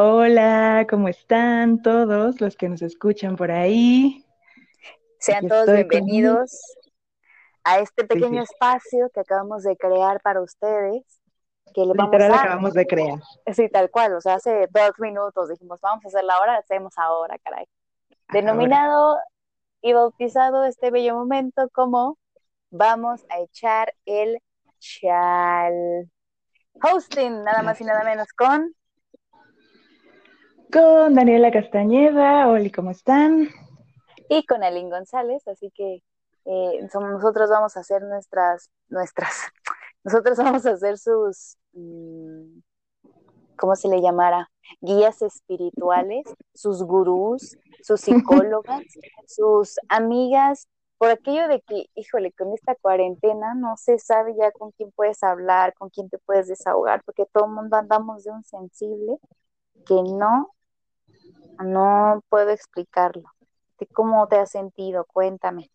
Hola, ¿cómo están todos los que nos escuchan por ahí? Sean Aquí todos con- bienvenidos a este pequeño sí. espacio que acabamos de crear para ustedes. Que le vamos Literal a, acabamos de crear. sí, tal cual, o sea, hace dos minutos dijimos, vamos a hacerla ahora, hacemos ahora, caray. Denominado y bautizado este bello momento como vamos a echar el chal. Hosting, nada más y nada menos con Con Daniela Castañeda. Hola, ¿cómo están? y con Aline González, así que eh, nosotros vamos a hacer nuestras, nuestras, nosotros vamos a hacer sus, mm, ¿cómo se le llamara? Guías espirituales, sus gurús, sus psicólogas, sus amigas, por aquello de que, híjole, con esta cuarentena no se sabe ya con quién puedes hablar, con quién te puedes desahogar, porque todo el mundo andamos de un sensible que no, no puedo explicarlo. ¿Tú ¿Cómo te has sentido? Cuéntame.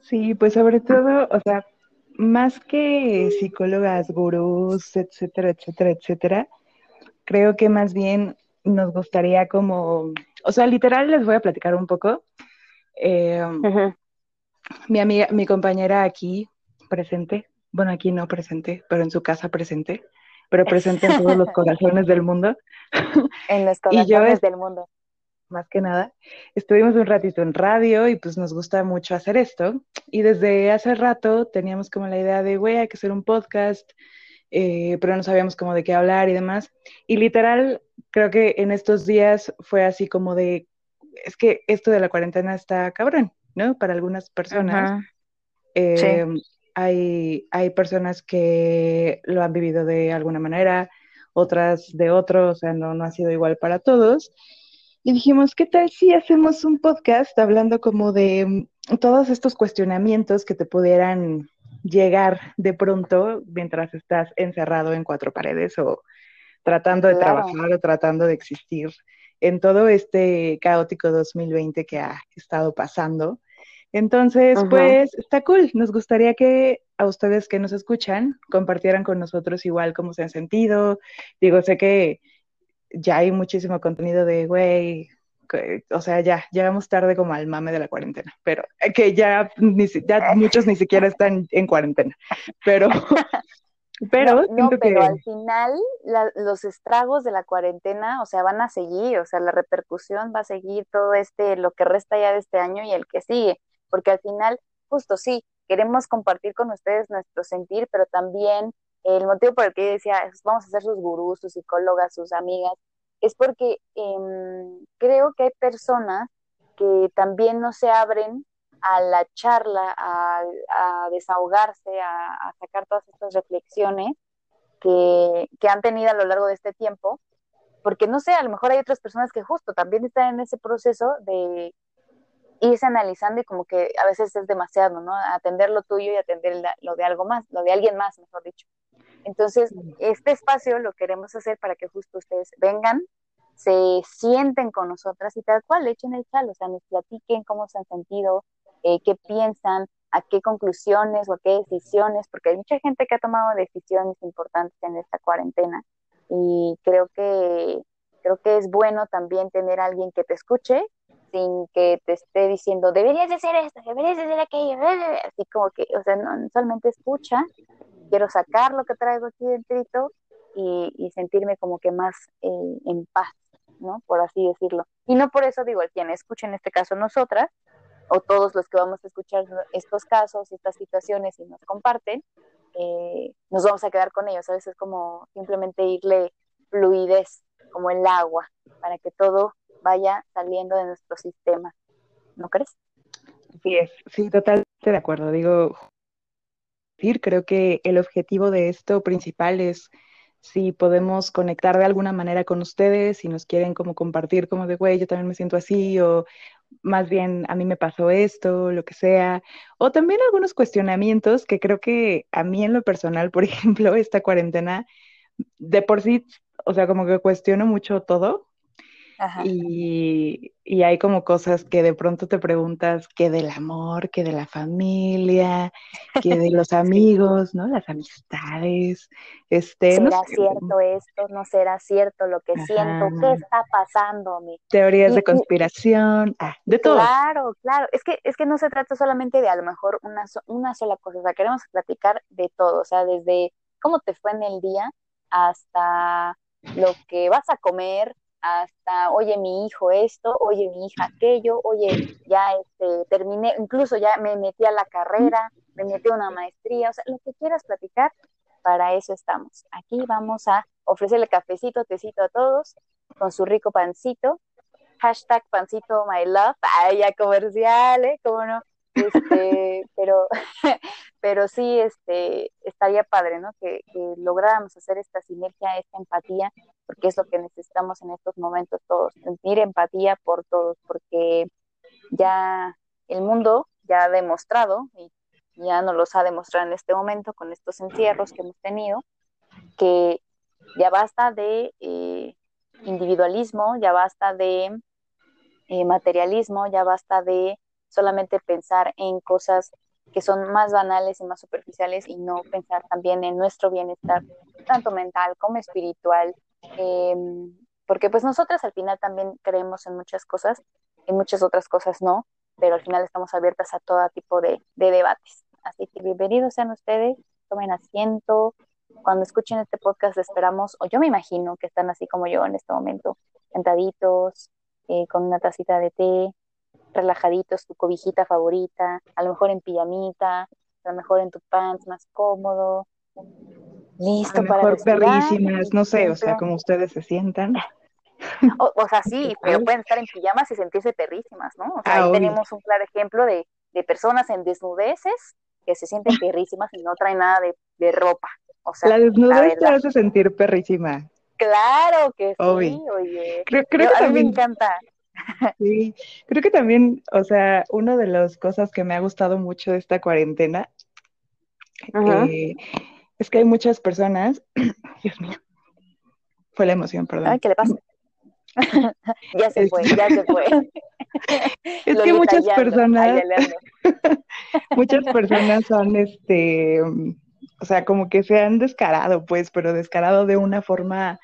Sí, pues sobre todo, o sea, más que psicólogas, gurús, etcétera, etcétera, etcétera, creo que más bien nos gustaría como, o sea, literal les voy a platicar un poco. Eh, mi amiga, mi compañera aquí presente, bueno, aquí no presente, pero en su casa presente, pero presente en todos los corazones del mundo, En los Y yo corazones es- del mundo. más que nada. Estuvimos un ratito en radio y pues nos gusta mucho hacer esto. Y desde hace rato teníamos como la idea de, güey, hay que hacer un podcast, eh, pero no sabíamos cómo de qué hablar y demás. Y literal, creo que en estos días fue así como de, es que esto de la cuarentena está cabrón, ¿no? Para algunas personas. Eh, hay, hay personas que lo han vivido de alguna manera, otras de otro, o sea, no, no ha sido igual para todos. Y dijimos, ¿qué tal si hacemos un podcast hablando como de mm, todos estos cuestionamientos que te pudieran llegar de pronto mientras estás encerrado en cuatro paredes o tratando de Claro. trabajar o tratando de existir en todo este caótico 2020 que ha estado pasando? Entonces, pues está cool. Nos gustaría que a ustedes que nos escuchan compartieran con nosotros igual cómo se han sentido. Digo, sé que ya hay muchísimo contenido de, güey, o sea, ya llegamos tarde como al mame de la cuarentena, pero que ya, ni ya muchos ni siquiera están en cuarentena. Pero, pero no, no, pero que al final la- los estragos de la cuarentena, o sea, van a seguir, o sea, la repercusión va a seguir todo este, lo que resta ya de este año y el que sigue, porque al final, justo sí, queremos compartir con ustedes nuestro sentir, pero también el motivo por el que yo decía, vamos a ser sus gurús, sus psicólogas, sus amigas, es porque em, creo que hay personas que también no se abren a la charla, a, a desahogarse, a, a sacar todas estas reflexiones que, que han tenido a lo largo de este tiempo, porque no sé, a lo mejor hay otras personas que justo también están en ese proceso de irse analizando y como que a veces es demasiado, ¿no? Atender lo tuyo y atender lo de algo más, lo de alguien más, mejor dicho. Entonces, este espacio lo queremos hacer para que justo ustedes vengan, se sienten con nosotras y tal cual, echen el chal, o sea, nos platiquen cómo se han sentido, eh, qué piensan, a qué conclusiones o a qué decisiones, porque hay mucha gente que ha tomado decisiones importantes en esta cuarentena y creo que, creo que es bueno también tener a alguien que te escuche sin que te esté diciendo, deberías de hacer esto, deberías de hacer aquello, así como que, o sea, no, solamente escucha, quiero sacar lo que traigo aquí dentro y, y sentirme como que más eh, en paz, ¿no? Por así decirlo. Y no por eso digo, quien escuche en este caso nosotras, o todos los que vamos a escuchar estos casos, estas situaciones y nos comparten, eh, nos vamos a quedar con ellos. A veces es como simplemente irle fluidez, como el agua, para que todo vaya saliendo de nuestro sistema. ¿No crees? sí es, sí, totalmente de acuerdo. Digo, creo que el objetivo de esto principal es si podemos conectar de alguna manera con ustedes, si nos quieren como compartir como de, güey, yo también me siento así, o más bien a mí me pasó esto, lo que sea, o también algunos cuestionamientos que creo que a mí en lo personal, por ejemplo, esta cuarentena, de por sí, o sea, como que cuestiono mucho todo, Y, y, hay como cosas que de pronto te preguntas que del amor, que de la familia, que de los amigos, ¿no? Las amistades. Este, ¿Será cierto esto? ¿No será cierto lo que siento? ¿Qué está pasando? Teorías de conspiración, ah, de todo. Claro, claro. Es que, es que no se trata solamente de a lo mejor una, una sola cosa, o sea, queremos platicar de todo, o sea, desde cómo te fue en el día hasta lo que vas a comer, hasta, oye, mi hijo esto, oye, mi hija aquello, oye, ya este, terminé, incluso ya me metí a la carrera, me metí a una maestría, o sea, lo que quieras platicar, para eso estamos. Aquí vamos a ofrecerle cafecito, tecito a todos, con su rico pancito, hashtag pancito my love, ay, ya comercial, ¿eh? ¿Cómo no? Este, pero, pero sí, este, estaría padre, ¿no? Que, lográramos hacer esta sinergia, esta empatía, porque es lo que necesitamos en estos momentos todos, sentir empatía por todos, porque ya el mundo ya ha demostrado, y ya nos los ha demostrado en este momento con estos encierros que hemos tenido, que ya basta de eh, individualismo, ya basta de eh, materialismo, ya basta de solamente pensar en cosas que son más banales y más superficiales y no pensar también en nuestro bienestar, tanto mental como espiritual, em, porque pues nosotras al final también creemos en muchas cosas, en muchas otras cosas no, pero al final estamos abiertas a todo tipo de, de debates. Así que bienvenidos sean ustedes, tomen asiento, cuando escuchen este podcast esperamos, o yo me imagino que están así como yo en este momento, sentaditos, eh, con una tacita de té, relajaditos, tu cobijita favorita, a lo mejor en pijamita, a lo mejor en tu pants más cómodo, listo a lo mejor perrísimas, no sé, o sea, como ustedes se sientan. O, sea, sí, pero pueden estar en pijamas y sentirse perrísimas, ¿no? O sea, ahí ah, tenemos un claro ejemplo de, de, personas en desnudeces que se sienten perrísimas y no traen nada de, de ropa. O sea, la desnudez te hace sentir perrísima. Claro que sí, oye. Creo, que a mí me encanta. Sí, creo que también, o sea, una de las cosas que me ha gustado mucho de esta cuarentena eh, es que hay muchas personas, Dios mío, fue la emoción, perdón. Ay, ¿qué le pasa? ya se fue, ya se fue. Es que muchas personas, muchas personas son, este, o sea, como que se han descarado, pues, pero descarado de una forma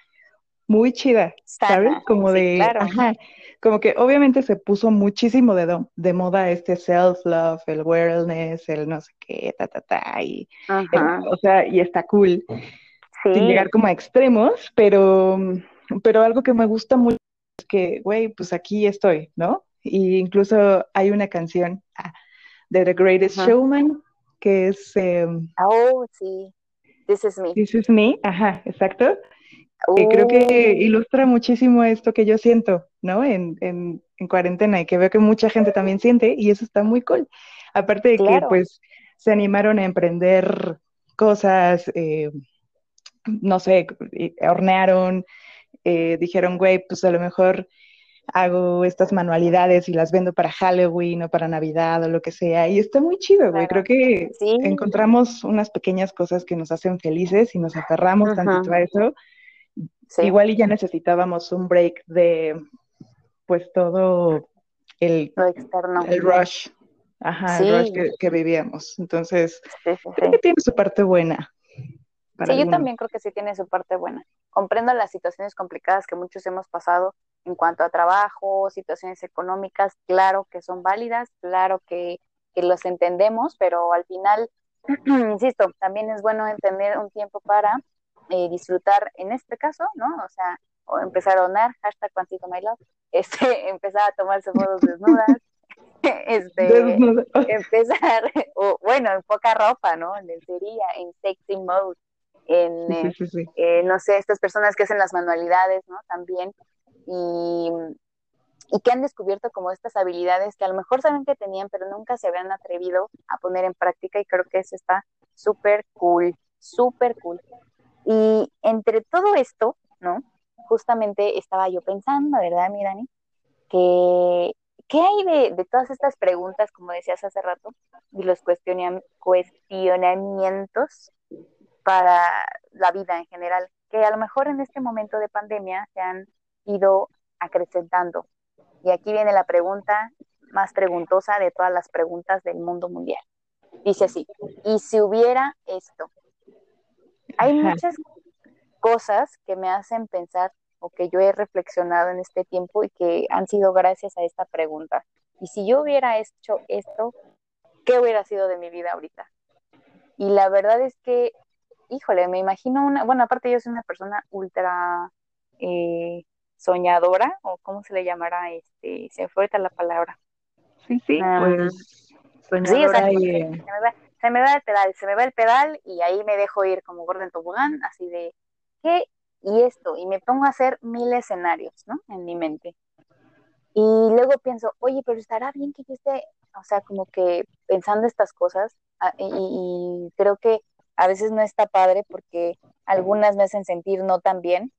muy chida, ¿sabes? Como de, ajá, como que obviamente se puso muchísimo de, de moda este self-love, el wellness, el no sé qué, ta, ta, ta, y, o sea, y está cool, sin llegar como a extremos, pero, pero algo que me gusta mucho es que, güey, pues aquí estoy, ¿no? Y incluso hay una canción ah, de The Greatest Showman, que es... Em, oh, sí, This is Me. This is Me, ajá, exacto creo que oh. ilustra muchísimo esto que yo siento, ¿no? En, en, cuarentena y que veo que mucha gente también siente y eso está muy cool. Aparte de que pues se animaron a emprender cosas, eh, no sé, hornearon, eh, dijeron, güey, pues a lo mejor hago estas manualidades y las vendo para Halloween o para Navidad o lo que sea. Y está muy chido, güey. Creo que encontramos unas pequeñas cosas que nos hacen felices y nos aferramos tanto a eso Igual y ya necesitábamos un break de pues todo el, el rush, ajá, el rush que, vivíamos. Entonces, creo que tiene su parte buena. Sí, yo también creo que sí tiene su parte buena. Comprendo las situaciones complicadas que muchos hemos pasado en cuanto a trabajo, situaciones económicas, claro que son válidas, claro que, que los entendemos, pero al final, insisto, también es bueno entender un tiempo para eh, disfrutar en este caso, ¿no? O sea, o empezar a donar, hashtag cuantito my love, este, empezar a tomarse fotos desnudas, este, empezar, o bueno, en poca ropa, ¿no? En lencería, en sexy mode, en, eh, eh, no sé, estas personas que hacen las manualidades, ¿no? También, y, y que han descubierto como estas habilidades que a lo mejor saben que tenían, pero nunca se habían atrevido a poner en práctica y creo que eso está súper cool, súper cool. Y entre todo esto, ¿no? Justamente estaba yo pensando, ¿verdad, mi Dani? Que, ¿qué hay de, de todas estas preguntas, como decías hace rato, y los cuestionamientos para la vida en general? Que a lo mejor en este momento de pandemia se han ido acrecentando. Y aquí viene la pregunta más preguntosa de todas las preguntas del mundo mundial. Dice así, ¿y si hubiera esto? Hay muchas cosas que me hacen pensar o que yo he reflexionado en este tiempo y que han sido gracias a esta pregunta. Y si yo hubiera hecho esto, ¿qué hubiera sido de mi vida ahorita? Y la verdad es que, híjole, me imagino una, bueno, aparte yo soy una persona ultra eh, soñadora, o cómo se le llamará, este, se me fue ahorita la palabra. Sí, sí, ah, pues soñadora sí, se, me va, se me va el pedal, se me va el pedal y ahí me dejo ir como gordo en tobogán, así de, ¿qué? Y esto, y me pongo a hacer mil escenarios, ¿no? En mi mente. Y luego pienso, oye, pero estará bien que yo esté, o sea, como que pensando estas cosas, ah, y, creo que a veces no está padre porque algunas me hacen sentir no tan bien,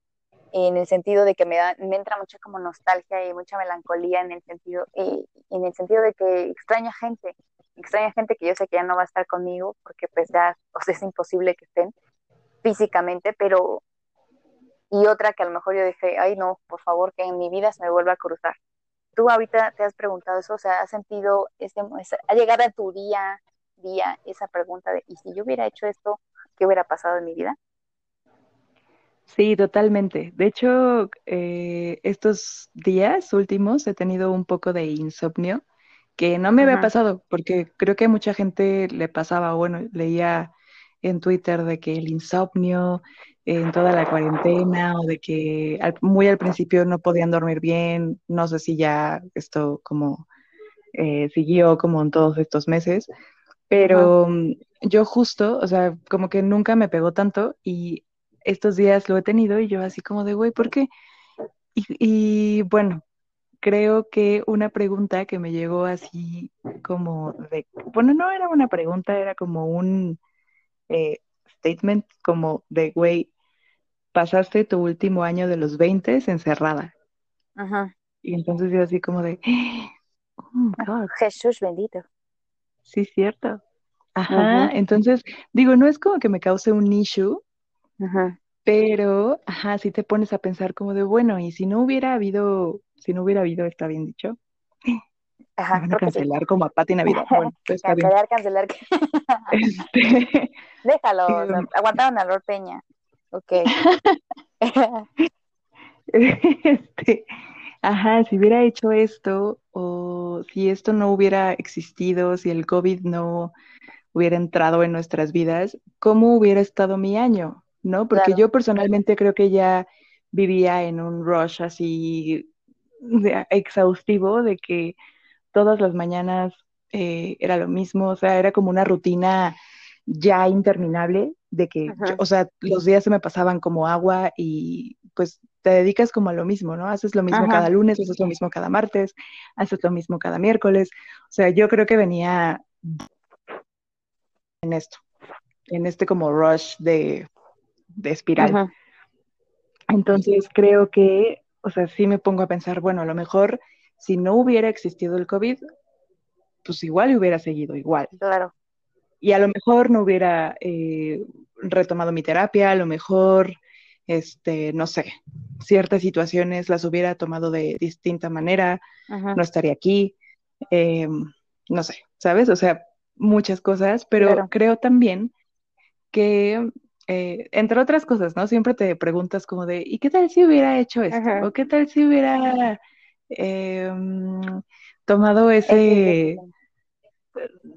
en el sentido de que me, da, me entra mucha como nostalgia y mucha melancolía en el sentido, eh, en el sentido de que extraña gente, extraña gente que yo sé que ya no va a estar conmigo porque pues ya, es imposible que estén físicamente, pero y otra que a lo mejor yo dije, ay no, por favor, que en mi vida se me vuelva a cruzar. Tú ahorita te has preguntado eso, o sea, has sentido, este, ha llegado a tu día, día esa pregunta de, ¿y si yo hubiera hecho esto, qué hubiera pasado en mi vida? Sí, totalmente. De hecho, eh, estos días últimos he tenido un poco de insomnio que no me había pasado, porque creo que a mucha gente le pasaba, bueno, leía en Twitter de que el insomnio en toda la cuarentena o de que muy al principio no podían dormir bien, no sé si ya esto como eh, siguió como en todos estos meses, pero mm, yo justo, o sea, como que nunca me pegó tanto y estos días lo he tenido y yo así como de, güey, ¿por qué? Y, bueno, creo que una pregunta que me llegó así como de, bueno, no era una pregunta, era como un eh, statement como de, güey, pasaste tu último año de los 20 encerrada. Ajá. Y entonces yo así como de, oh God. Jesús bendito. Sí, cierto. Ajá. entonces digo, no es como que me cause un issue, Ajá. Pero, ajá, si te pones a pensar como de, bueno, y si no hubiera habido, si no hubiera habido, está bien dicho. Ajá, van a cancelar como a Pati Navidad. Bueno, pues cancelar, cancelar. Este... Déjalo, aguantaron a Lord Peña. Ok. este, ajá, si hubiera hecho esto, o si esto no hubiera existido, si el COVID no hubiera entrado en nuestras vidas, ¿cómo hubiera estado mi año? ¿No? Porque yo personalmente creo que ya vivía en un rush así exhaustivo de que todas las mañanas eh, era lo mismo, o sea, era como una rutina ya interminable de que, o sea, los días se me pasaban como agua y pues te dedicas como a lo mismo, ¿no? Haces lo mismo cada lunes, haces lo mismo cada martes, haces lo mismo cada miércoles, o sea, yo creo que venía en esto, en este como rush de de espiral. Entonces creo que, o sea, sí me pongo a pensar, bueno, a lo mejor si no hubiera existido el COVID, pues igual hubiera seguido igual. Claro. Y a lo mejor no hubiera eh, retomado mi terapia, a lo mejor, este, no sé, ciertas situaciones las hubiera tomado de distinta manera, no estaría aquí, eh, no sé, ¿sabes? O sea, muchas cosas, pero creo también que eh, entre otras cosas, ¿no? Siempre te preguntas como de, ¿y qué tal si hubiera hecho esto? ¿O qué tal si hubiera em, tomado ese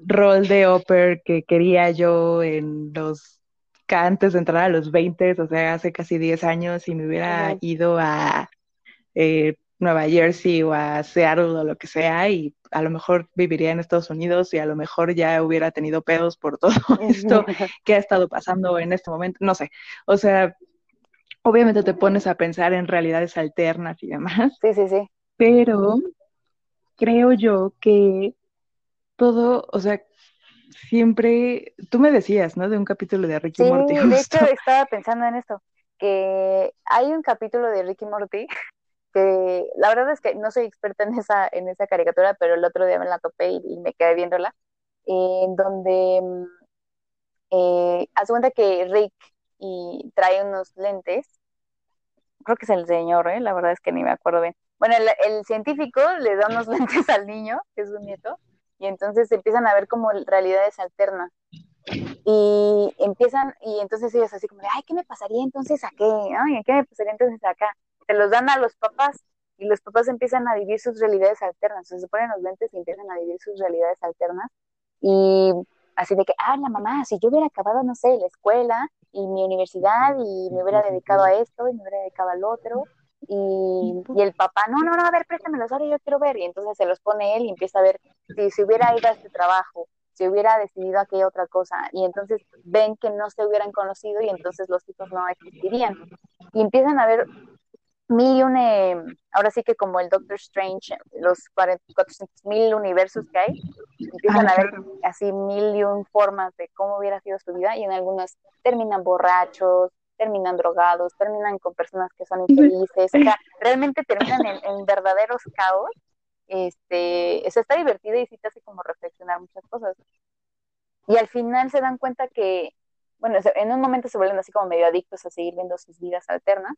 rol de oper que quería yo en los antes de entrar a los 20, o sea, hace casi 10 años y me hubiera ido a eh, Nueva Jersey o a Seattle o lo que sea y a lo mejor viviría en Estados Unidos y a lo mejor ya hubiera tenido pedos por todo esto que ha estado pasando en este momento, no sé, o sea, obviamente te pones a pensar en realidades alternas y demás. Sí, sí, sí. Pero creo yo que todo, o sea, siempre, tú me decías, ¿no? De un capítulo de Ricky Morty. Sí, de hecho estaba pensando en esto, que hay un capítulo de Ricky Morty la verdad es que no soy experta en esa, en esa caricatura, pero el otro día me la topé y, me quedé viéndola, donde mm, eh, hace cuenta que Rick y trae unos lentes, creo que es el señor, ¿eh? la verdad es que ni me acuerdo bien, bueno, el, científico le da unos lentes al niño, que es un nieto, y entonces empiezan a ver como realidades alternas. Y empiezan, y entonces ellos así como, ay, ¿qué me pasaría entonces a qué? Ay, ¿qué me pasaría entonces acá? Se los dan a los papás y los papás empiezan a vivir sus realidades alternas. Se ponen los lentes y empiezan a vivir sus realidades alternas. Y así de que, ah, la mamá, si yo hubiera acabado, no sé, la escuela y mi universidad y me hubiera dedicado a esto y me hubiera dedicado al otro. Y, y el papá, no, no, no, a ver, préstamelos, ahora yo quiero ver. Y entonces se los pone él y empieza a ver si se hubiera ido a este trabajo, si hubiera decidido aquella otra cosa. Y entonces ven que no se hubieran conocido y entonces los hijos no existirían. Y empiezan a ver mil y un, ahora sí que como el Doctor Strange, los 400 mil universos que hay, empiezan a ver así mil y un formas de cómo hubiera sido su vida y en algunos terminan borrachos, terminan drogados, terminan con personas que son infelices, o sea, realmente terminan en, verdaderos caos. Este, eso está divertido y sí te hace como reflexionar muchas cosas. Y al final se dan cuenta que, bueno, en un momento se vuelven así como medio adictos a seguir viendo sus vidas alternas,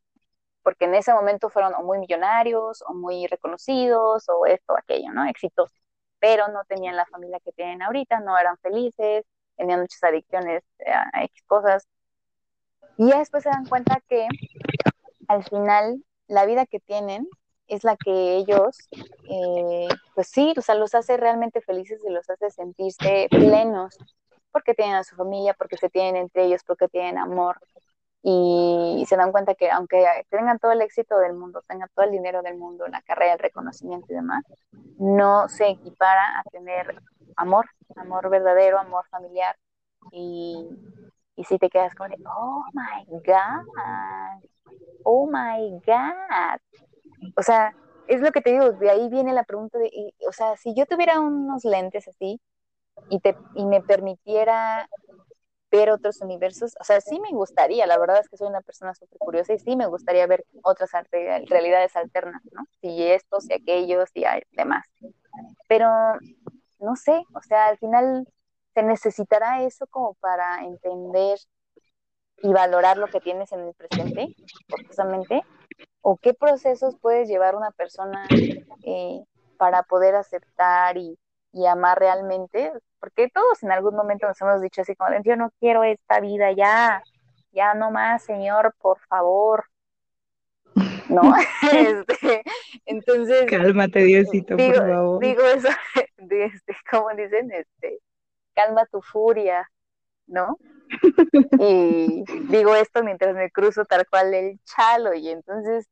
porque en ese momento fueron o muy millonarios o muy reconocidos o esto aquello, ¿no? Exitosos, pero no tenían la familia que tienen ahorita, no eran felices, tenían muchas adicciones a X cosas. Y ya después se dan cuenta que al final la vida que tienen es la que ellos, eh, pues sí, o sea, los hace realmente felices y los hace sentirse plenos, porque tienen a su familia, porque se tienen entre ellos, porque tienen amor, y se dan cuenta que aunque tengan todo el éxito del mundo, tengan todo el dinero del mundo, la carrera, el reconocimiento y demás, no se equipara a tener amor, amor verdadero, amor familiar y, y si te quedas de, oh my God, oh my God. O sea, es lo que te digo, de ahí viene la pregunta de, o sea, si yo tuviera unos lentes así y, te, y me permitiera ver otros universos, o sea, sí me gustaría, la verdad es que soy una persona súper curiosa y sí me gustaría ver otras realidades alternas, ¿no? Si estos, si aquellos, y demás. Pero, no sé, o sea, al final se necesitará eso como para entender y valorar lo que tienes en el presente, forzosamente, o qué procesos puedes llevar una persona eh, para poder aceptar y, y amar realmente, porque todos en algún momento nos hemos dicho así como, yo no quiero esta vida ya, ya no más, Señor, por favor. ¿No? este, entonces... Cálmate, Diosito, digo, por favor. Digo eso, este, como dicen, este, calma tu furia, ¿no? y digo esto mientras me cruzo tal cual el chalo y entonces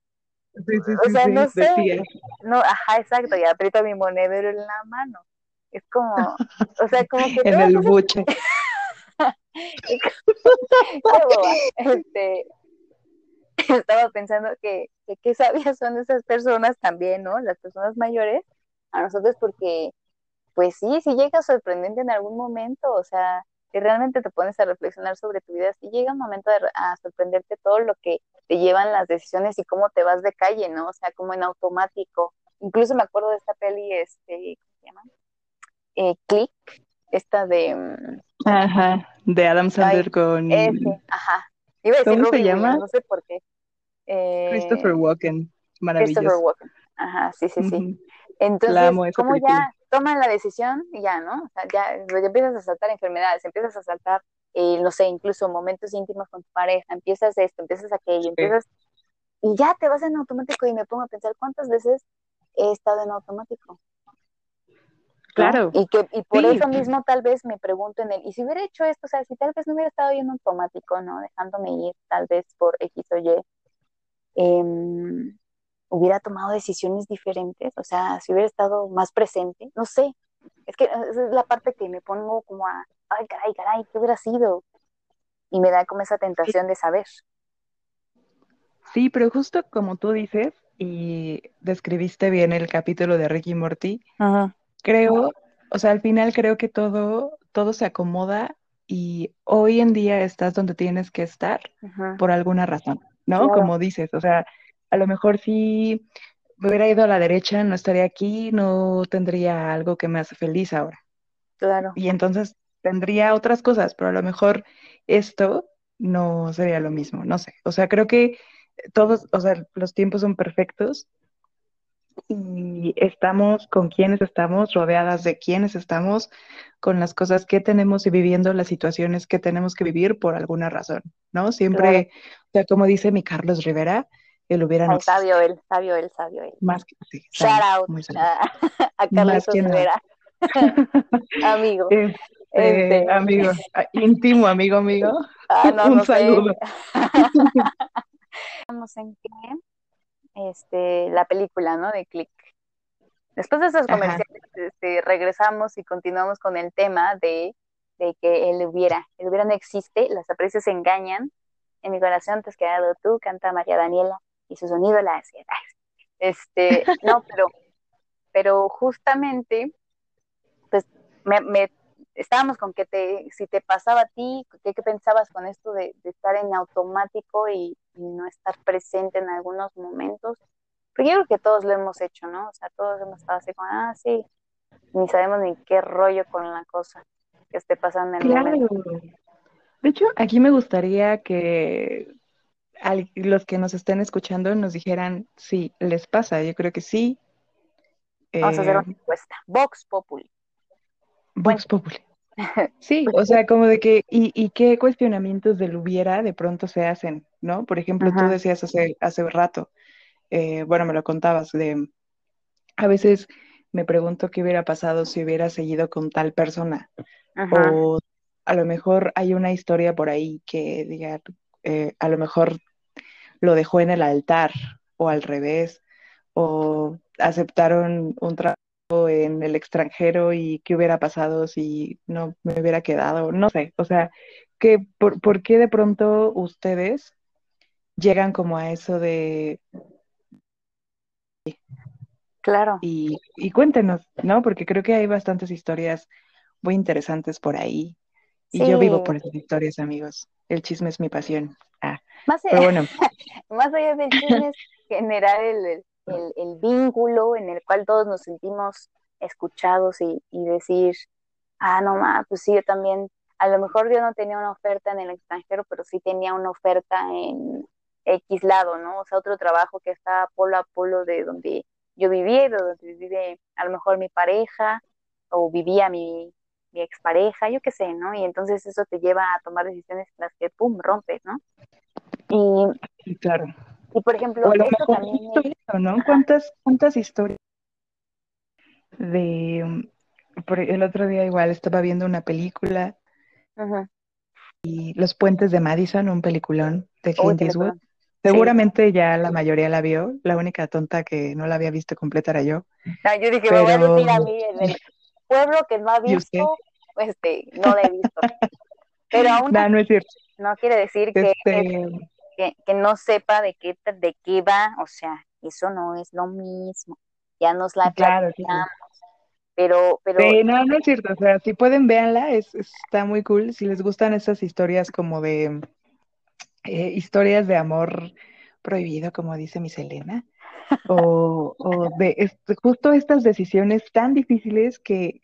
o sea, no sé, no, ajá, exacto, y aprieto mi monedero en la mano. Es como, o sea, como que... en el buche. este, estaba pensando que, qué sabias son esas personas también, ¿no? Las personas mayores, a nosotros porque, pues sí, sí llega sorprendente en algún momento, o sea, que realmente te pones a reflexionar sobre tu vida, sí llega un momento a sorprenderte todo lo que te llevan las decisiones y cómo te vas de calle, ¿no? O sea, como en automático. Incluso me acuerdo de esta peli, este, ¿cómo se llama? Eh, Click, esta de... Mm, ajá, de Adam Sandler con... Ese, ajá. Iba a decir ¿Cómo se llama? no sé por qué. Eh, Christopher Walken, maravilloso. Christopher Walken, ajá, sí, sí, sí. Entonces, ¿cómo ya toman la decisión y ya, ¿no? O sea, ya, empiezas a saltar enfermedades, empiezas a saltar, eh, no sé, incluso momentos íntimos con tu pareja, empiezas esto, empiezas aquello, empiezas... Y ya te vas en automático y me pongo a pensar cuántas veces he estado en automático. Claro. Y que y por eso mismo tal vez me pregunto en él, y si hubiera hecho esto, o sea, si tal vez no hubiera estado yendo automático, ¿no? Dejándome ir tal vez por X o Y, em, hubiera tomado decisiones diferentes, o sea, si hubiera estado más presente, no sé. Es que esa es la parte que me pongo como a, ay, caray, caray, ¿qué hubiera sido? Y me da como esa tentación de saber. Sí, pero justo como tú dices, y describiste bien el capítulo de Ricky Morty, Ajá creo, o sea, al final creo que todo, todo se acomoda y hoy en día estás donde tienes que estar por alguna razón, ¿no? Como dices, o sea, a lo mejor si me hubiera ido a la derecha, no estaría aquí, no tendría algo que me hace feliz ahora. Claro. Y entonces tendría otras cosas, pero a lo mejor esto no sería lo mismo, no sé. O sea, creo que todos, o sea, los tiempos son perfectos y estamos con quienes estamos, rodeadas de quienes estamos, con las cosas que tenemos y viviendo las situaciones que tenemos que vivir por alguna razón, ¿no? Siempre, o sea, como dice mi Carlos Rivera, él hubiera no sabio él, sabio él, sabio él. Más que sí, Shout out a, Carlos Rivera. amigo. Este, este, amigo, íntimo amigo mío. Ah, no, Un no saludo. Vamos en qué? Este, la película, ¿no? De Click. Después de esos comerciales, este, regresamos y continuamos con el tema de, de que él hubiera. El hubiera no existe, las aprecias se engañan. En mi corazón te has quedado tú, canta María Daniela y su sonido la hace. Este, no, pero, pero justamente, pues me, estábamos con que te, si te pasaba a ti, ¿qué, pensabas con esto de, estar en automático y, no estar presente en algunos momentos? Porque yo creo que todos lo hemos hecho, ¿no? O sea, todos hemos estado así como, ah, sí, ni sabemos ni qué rollo con la cosa que esté pasando en el momento. De hecho, aquí me gustaría que los que nos estén escuchando nos dijeran si les pasa. Yo creo que sí. Vamos a hacer una eh, encuesta. Vox Populi. Vox Populi. Sí, o sea, como de que, y, y qué cuestionamientos del hubiera de pronto se hacen, ¿no? Por ejemplo, tú decías hace, hace rato, eh, bueno, me lo contabas, de a veces me pregunto qué hubiera pasado si hubiera seguido con tal persona. O a lo mejor hay una historia por ahí que diga, eh, a lo mejor lo dejó en el altar o al revés, o aceptaron un trabajo en el extranjero y qué hubiera pasado si no me hubiera quedado, no sé, o sea, que por, por qué de pronto ustedes llegan como a eso de... Claro. Y, y cuéntenos, ¿no? Porque creo que hay bastantes historias muy interesantes por ahí. Y yo vivo por esas historias, amigos. El chisme es mi pasión. Ah, más allá, bueno. más allá del chisme es generar el, el, vínculo en el cual todos nos sentimos escuchados y, decir, ah, no, ma, pues sí, yo también, a lo mejor yo no tenía una oferta en el extranjero, pero sí tenía una oferta en X lado, ¿no? O sea, otro trabajo que está polo a polo de donde yo vivía, de donde vive a lo mejor mi pareja, o vivía mi, mi expareja, yo qué sé, ¿no? Y entonces eso te lleva a tomar decisiones en las que, pum, rompes, ¿no? Y, claro. Y por ejemplo, esto también ¿no? ¿Cuántas, cuántas historias de por el otro día igual estaba viendo una película y Los puentes de Madison, un peliculón de Clint Eastwood. Seguramente ya la mayoría la vio, la única tonta que no la había visto completa era yo. Ah, yo dije, me voy a decir a mí en el pueblo que no ha visto, este, no la he visto. Pero aún no, no es cierto. No quiere decir que, este que, no sepa de qué, de qué va, o sea, eso no es lo mismo. Ya nos la claro, Pero, pero... no, no es cierto, o sea, si pueden, véanla, es, está muy cool. Si les gustan esas historias como de eh, historias de amor prohibido, como dice mi Selena, o, o de justo estas decisiones tan difíciles que,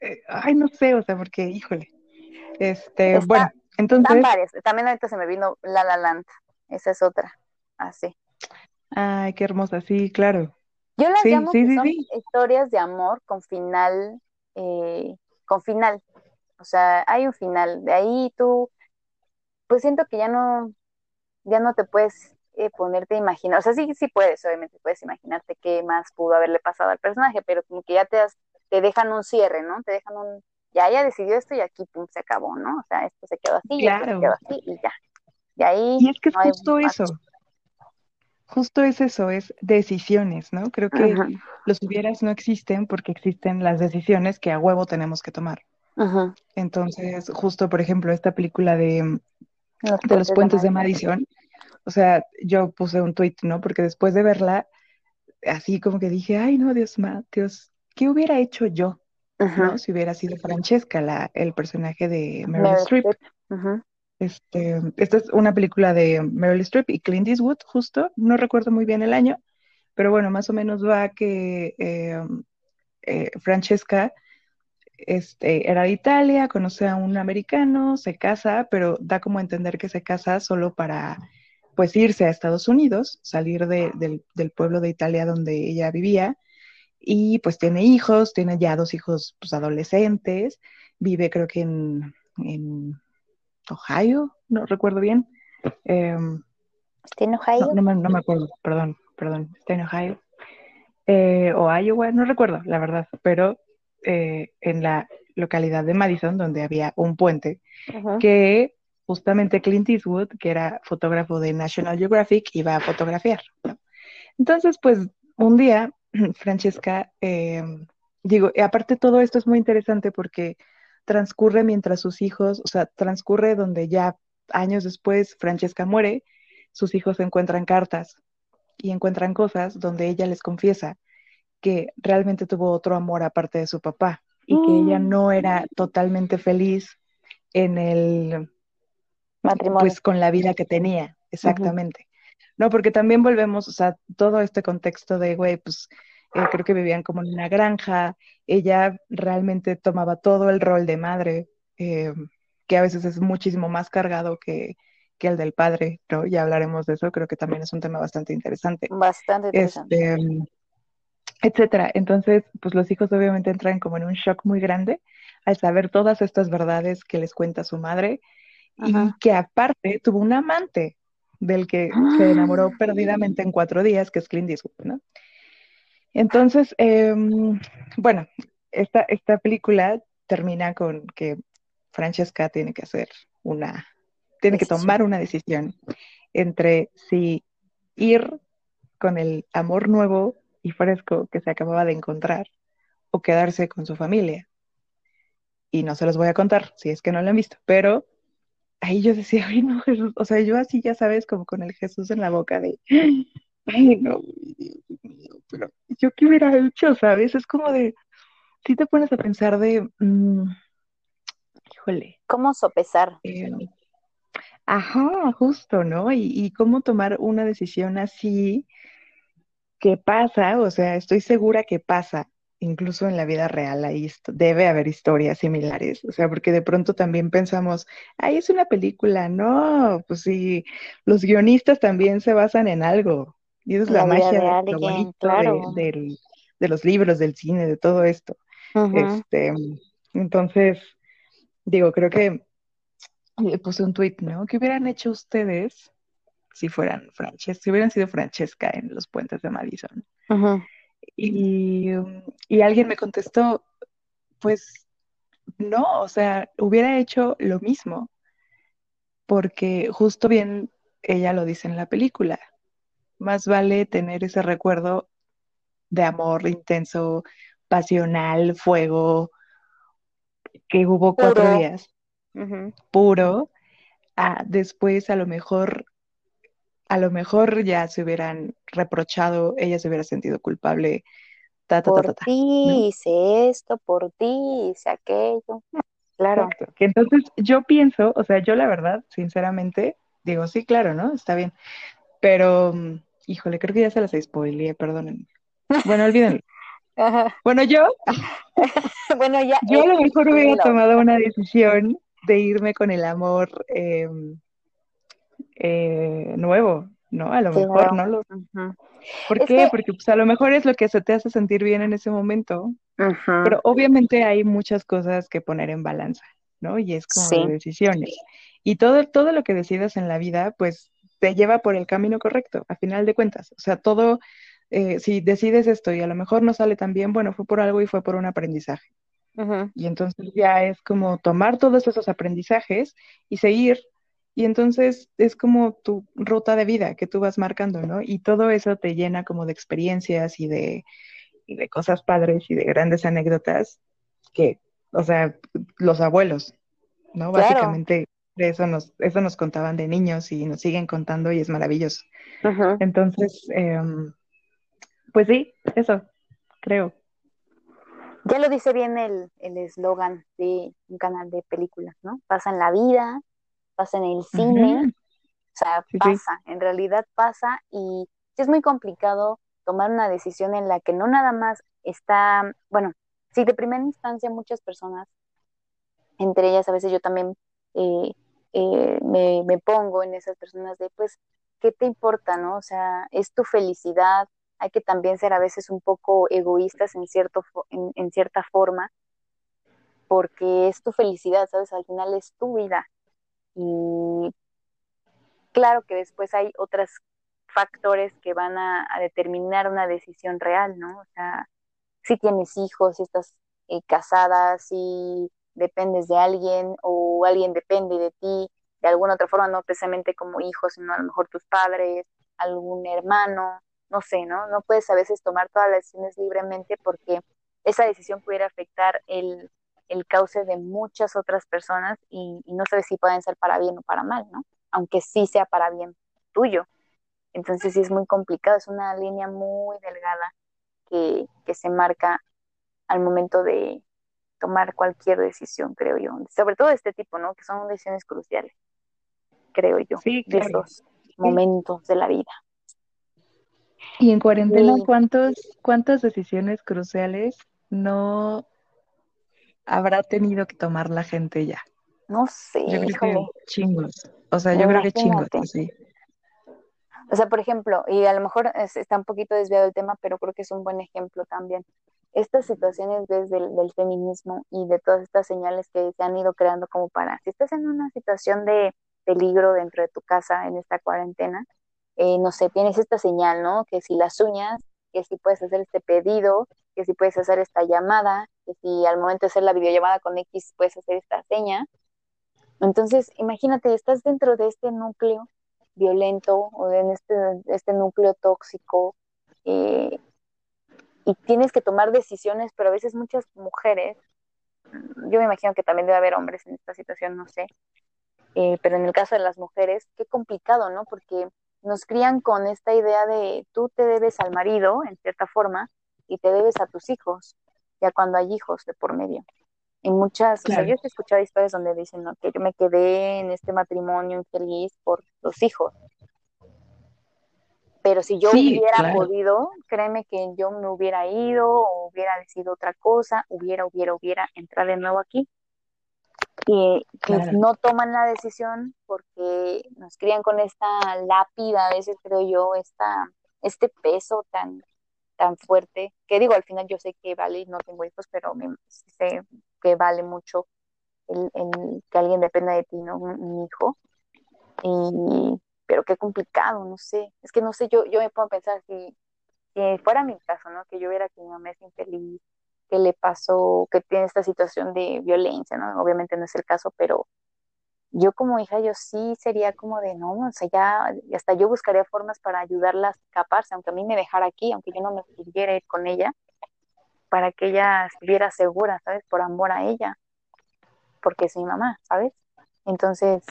eh, ay, no sé, o sea, porque, híjole, este, bueno, entonces... También ahorita se me vino La La Land. Esa es otra. Así. Ay, qué hermosa. Sí, claro. Yo las llamo que son historias de amor con final, eh, con final. O sea, hay un final. De ahí tú, pues siento que ya no, ya no te puedes eh, ponerte a imaginar. O sea, sí, sí puedes, obviamente puedes imaginarte qué más pudo haberle pasado al personaje, pero como que ya te, te dejan un cierre, ¿no? Te dejan un, ya ella decidió esto y aquí pum, se acabó, ¿no? O sea, esto se quedó así, y esto se quedó así y ya. Y ahí. Y es que es justo eso. Justo es eso, es decisiones, ¿no? Creo que los hubieras no existen porque existen las decisiones que a huevo tenemos que tomar. Entonces, justo, por ejemplo, esta película de, de los puentes de Madison, o sea, yo puse un tweet, ¿no? Porque después de verla, así como que dije, ay, no, Dios mío, Dios, ¿qué hubiera hecho yo? ¿No? Si hubiera sido Francesca, la, el personaje de Meryl, Streep. Este, esta es una película de Meryl Streep y Clint Eastwood, justo, no recuerdo muy bien el año, pero bueno, más o menos va que eh, eh, Francesca este, era de Italia, conoce a un americano, se casa, pero da como a entender que se casa solo para, pues irse a Estados Unidos, salir del, pueblo de Italia donde ella vivía y pues tiene hijos, tiene ya dos hijos pues, adolescentes, vive creo que en, Ohio, no recuerdo bien. Em, ¿Está en Ohio? No, me, acuerdo, perdón, perdón, está en Ohio. Eh, o Iowa, no recuerdo, la verdad, pero eh, en la localidad de Madison, donde había un puente, que justamente Clint Eastwood, que era fotógrafo de National Geographic, iba a fotografiar. Entonces, pues un día, Francesca, eh, digo, aparte todo esto es muy interesante porque transcurre mientras sus hijos, o sea, transcurre donde ya años después Francesca muere, sus hijos encuentran cartas y encuentran cosas donde ella les confiesa que realmente tuvo otro amor aparte de su papá y que ella mm. no era totalmente feliz en el matrimonio. Pues con la vida que tenía, exactamente. No, porque también volvemos, o sea, todo este contexto de, güey, pues eh, creo que vivían como en una granja, ella realmente tomaba todo el rol de madre, eh, que a veces es muchísimo más cargado que, que, el del padre, ¿no? Ya hablaremos de eso, creo que también es un tema bastante interesante. Bastante interesante. Este, etcétera. Entonces, pues los hijos obviamente entran como en un shock muy grande al saber todas estas verdades que les cuenta su madre y que aparte tuvo un amante del que se enamoró ¡Ah! perdidamente en cuatro días, que es Clint Eastwood, ¿no? Entonces, em, bueno, esta, esta película termina con que Francesca tiene que hacer una, tiene que tomar una decisión entre si ir con el amor nuevo y fresco que se acababa de encontrar o quedarse con su familia. Y no se los voy a contar si es que no lo han visto, pero ahí yo decía, ay, no, Jesús, o sea, yo así ya sabes, como con el Jesús en la boca de, ay, no, Dios mío, pero yo qué hubiera hecho, ¿sabes? Es como de, si te pones a pensar de, mm, híjole. ¿Cómo sopesar? Eh, ajá, justo, ¿no? Y, y cómo tomar una decisión así, ¿qué pasa? O sea, estoy segura que pasa, incluso en la vida real ahí debe haber historias similares, o sea, porque de pronto también pensamos, ahí es una película, no, pues sí, los guionistas también se basan en algo, y eso es la, magia de, de, los libros, del cine, de todo esto. este, entonces, digo, creo que puse un tweet, ¿no? ¿Qué hubieran hecho ustedes si fueran Francesca, si hubieran sido Francesca en los puentes de Madison? Y, alguien me contestó, pues no, o sea, hubiera hecho lo mismo, porque justo bien ella lo dice en la película, más vale tener ese recuerdo de amor intenso, pasional, fuego, que hubo cuatro días, puro, a después a lo mejor a lo mejor ya se hubieran reprochado, ella se hubiera sentido culpable. por ti hice esto, por ti hice aquello. Claro. Que entonces yo pienso, o sea, yo la verdad, sinceramente, digo, sí, claro, ¿no? Está bien. Pero, mm, híjole, creo que ya se las spoileé, perdónenme. Bueno, olvídenlo. Bueno, yo, bueno, ya, yo a lo mejor hubiera tomado una decisión de irme con el amor eh, eh, nuevo, ¿no? A lo mejor, ¿no? Lo... ¿Por qué? Porque pues, a lo mejor es lo que se te hace sentir bien en ese momento, pero obviamente hay muchas cosas que poner en balanza, ¿no? Y es como decisiones. Y todo, todo lo que decidas en la vida, pues te lleva por el camino correcto, a final de cuentas. O sea, todo, eh, si decides esto y a lo mejor no sale tan bien, bueno, fue por algo y fue por un aprendizaje. Y entonces ya es como tomar todos esos aprendizajes y seguir y entonces es como tu ruta de vida que tú vas marcando, ¿no? Y todo eso te llena como de experiencias y de, de cosas padres y de grandes anécdotas que, o sea, los abuelos, ¿no? Básicamente eso nos, eso nos contaban de niños y nos siguen contando y es maravilloso. Entonces, em, pues sí, eso, creo. Ya lo dice bien el eslogan de un canal de películas, ¿no? Pasan la vida, pasa en el cine, o sea, pasa, en realidad pasa y es muy complicado tomar una decisión en la que no nada más está, bueno, si de primera instancia muchas personas, entre ellas a veces yo también eh, eh, me, pongo en esas personas de, pues, ¿qué te importa, no? O sea, es tu felicidad, hay que también ser a veces un poco egoístas en, cierto, en, cierta forma, porque es tu felicidad, ¿sabes? Al final es tu vida. Y claro que después hay otros factores que van a, determinar una decisión real, ¿no? O sea, si tienes hijos, si estás eh, casada, si dependes de alguien o alguien depende de ti de alguna otra forma, no precisamente como hijos, sino a lo mejor tus padres, algún hermano, no sé, ¿no? No puedes a veces tomar todas las decisiones libremente porque esa decisión pudiera afectar el, el cauce de muchas otras personas y, no sabes si pueden ser para bien o para mal, ¿no? Aunque sí sea para bien tuyo. Entonces sí es muy complicado, es una línea muy delgada que, que se marca al momento de tomar cualquier decisión, creo yo. Sobre todo de este tipo, ¿no? Que son decisiones cruciales, creo yo, de esos momentos de la vida. Y en cuarentena, ¿cuántos, ¿cuántas decisiones cruciales no habrá tenido que tomar la gente ya? No sé, yo creo que chingos. O sea, yo creo que chingos, sí. O sea, por ejemplo, y a lo mejor está un poquito desviado el tema, pero creo que es un buen ejemplo también. Estas situaciones desde el del feminismo y de todas estas señales que se han ido creando como para, si estás en una situación de peligro dentro de tu casa en esta cuarentena, eh, no sé, tienes esta señal, ¿no? Que si las uñas, que si puedes hacer este pedido, que si puedes hacer esta llamada, que si al momento de hacer la videollamada con X puedes hacer esta seña. Entonces, imagínate, estás dentro de este núcleo violento o en este, este núcleo tóxico eh, y tienes que tomar decisiones, pero a veces muchas mujeres, yo me imagino que también debe haber hombres en esta situación, no sé, eh, pero en el caso de las mujeres, qué complicado, ¿no? Porque nos crían con esta idea de tú te debes al marido, en cierta forma, y te debes a tus hijos, ya cuando hay hijos de por medio. Y muchas, o sea, yo he escuchado historias donde dicen ¿no? que yo me quedé en este matrimonio infeliz por los hijos. Pero si yo hubiera podido, créeme que yo me hubiera ido o hubiera decidido otra cosa, hubiera, hubiera, hubiera, entrar de nuevo aquí y no toman la decisión porque nos crían con esta lápida, a veces creo yo, esta, este peso tan, tan fuerte, que digo, al final yo sé que vale, no tengo hijos, pero me, sé que vale mucho el, que alguien dependa de ti, ¿no? Un, hijo. Y, pero qué complicado, no sé, es que no sé, yo, yo me puedo pensar si, si fuera mi caso, ¿no? Que yo viera que mi mamá es infeliz, que le pasó, que tiene esta situación de violencia, ¿no? Obviamente no es el caso, pero yo como hija, yo sí sería como de, no, o sea, ya, hasta yo buscaría formas para ayudarla a escaparse, aunque a mí me dejara aquí, aunque yo no me pudiera ir con ella, para que ella estuviera segura, ¿sabes? Por amor a ella, porque es mi mamá, ¿sabes? Entonces,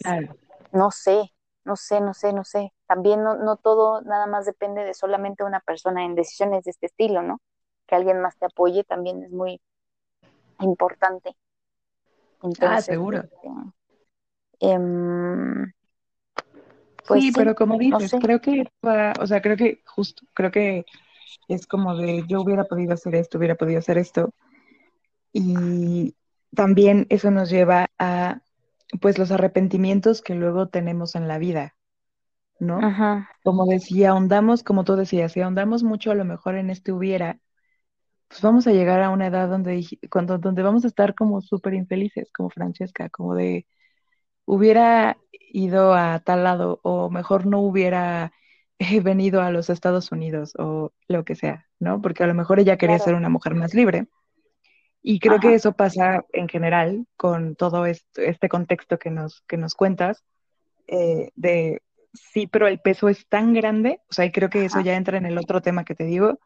no sé, no sé, no sé, no sé. También no, no todo nada más depende de solamente una persona en decisiones de este estilo, ¿no? que alguien más te apoye también es muy importante. ah, seguro. Este, em, pues sí, pero como dices, creo que, o sea, creo que justo, creo que es como de yo hubiera podido hacer esto, hubiera podido hacer esto. Y también eso nos lleva a, pues, los arrepentimientos que luego tenemos en la vida, ¿no? Como decía, ahondamos, como tú decías, si ahondamos mucho a lo mejor en este hubiera, pues vamos a llegar a una edad donde, cuando, donde vamos a estar como súper infelices, como Francesca, como de hubiera ido a tal lado o mejor no hubiera venido a los Estados Unidos o lo que sea, ¿no? Porque a lo mejor ella quería ser una mujer más libre. Y creo que eso pasa en general con todo este, este contexto que nos, que nos cuentas, eh, de sí, pero el peso es tan grande, o sea, y creo que eso ya entra en el otro tema que te digo,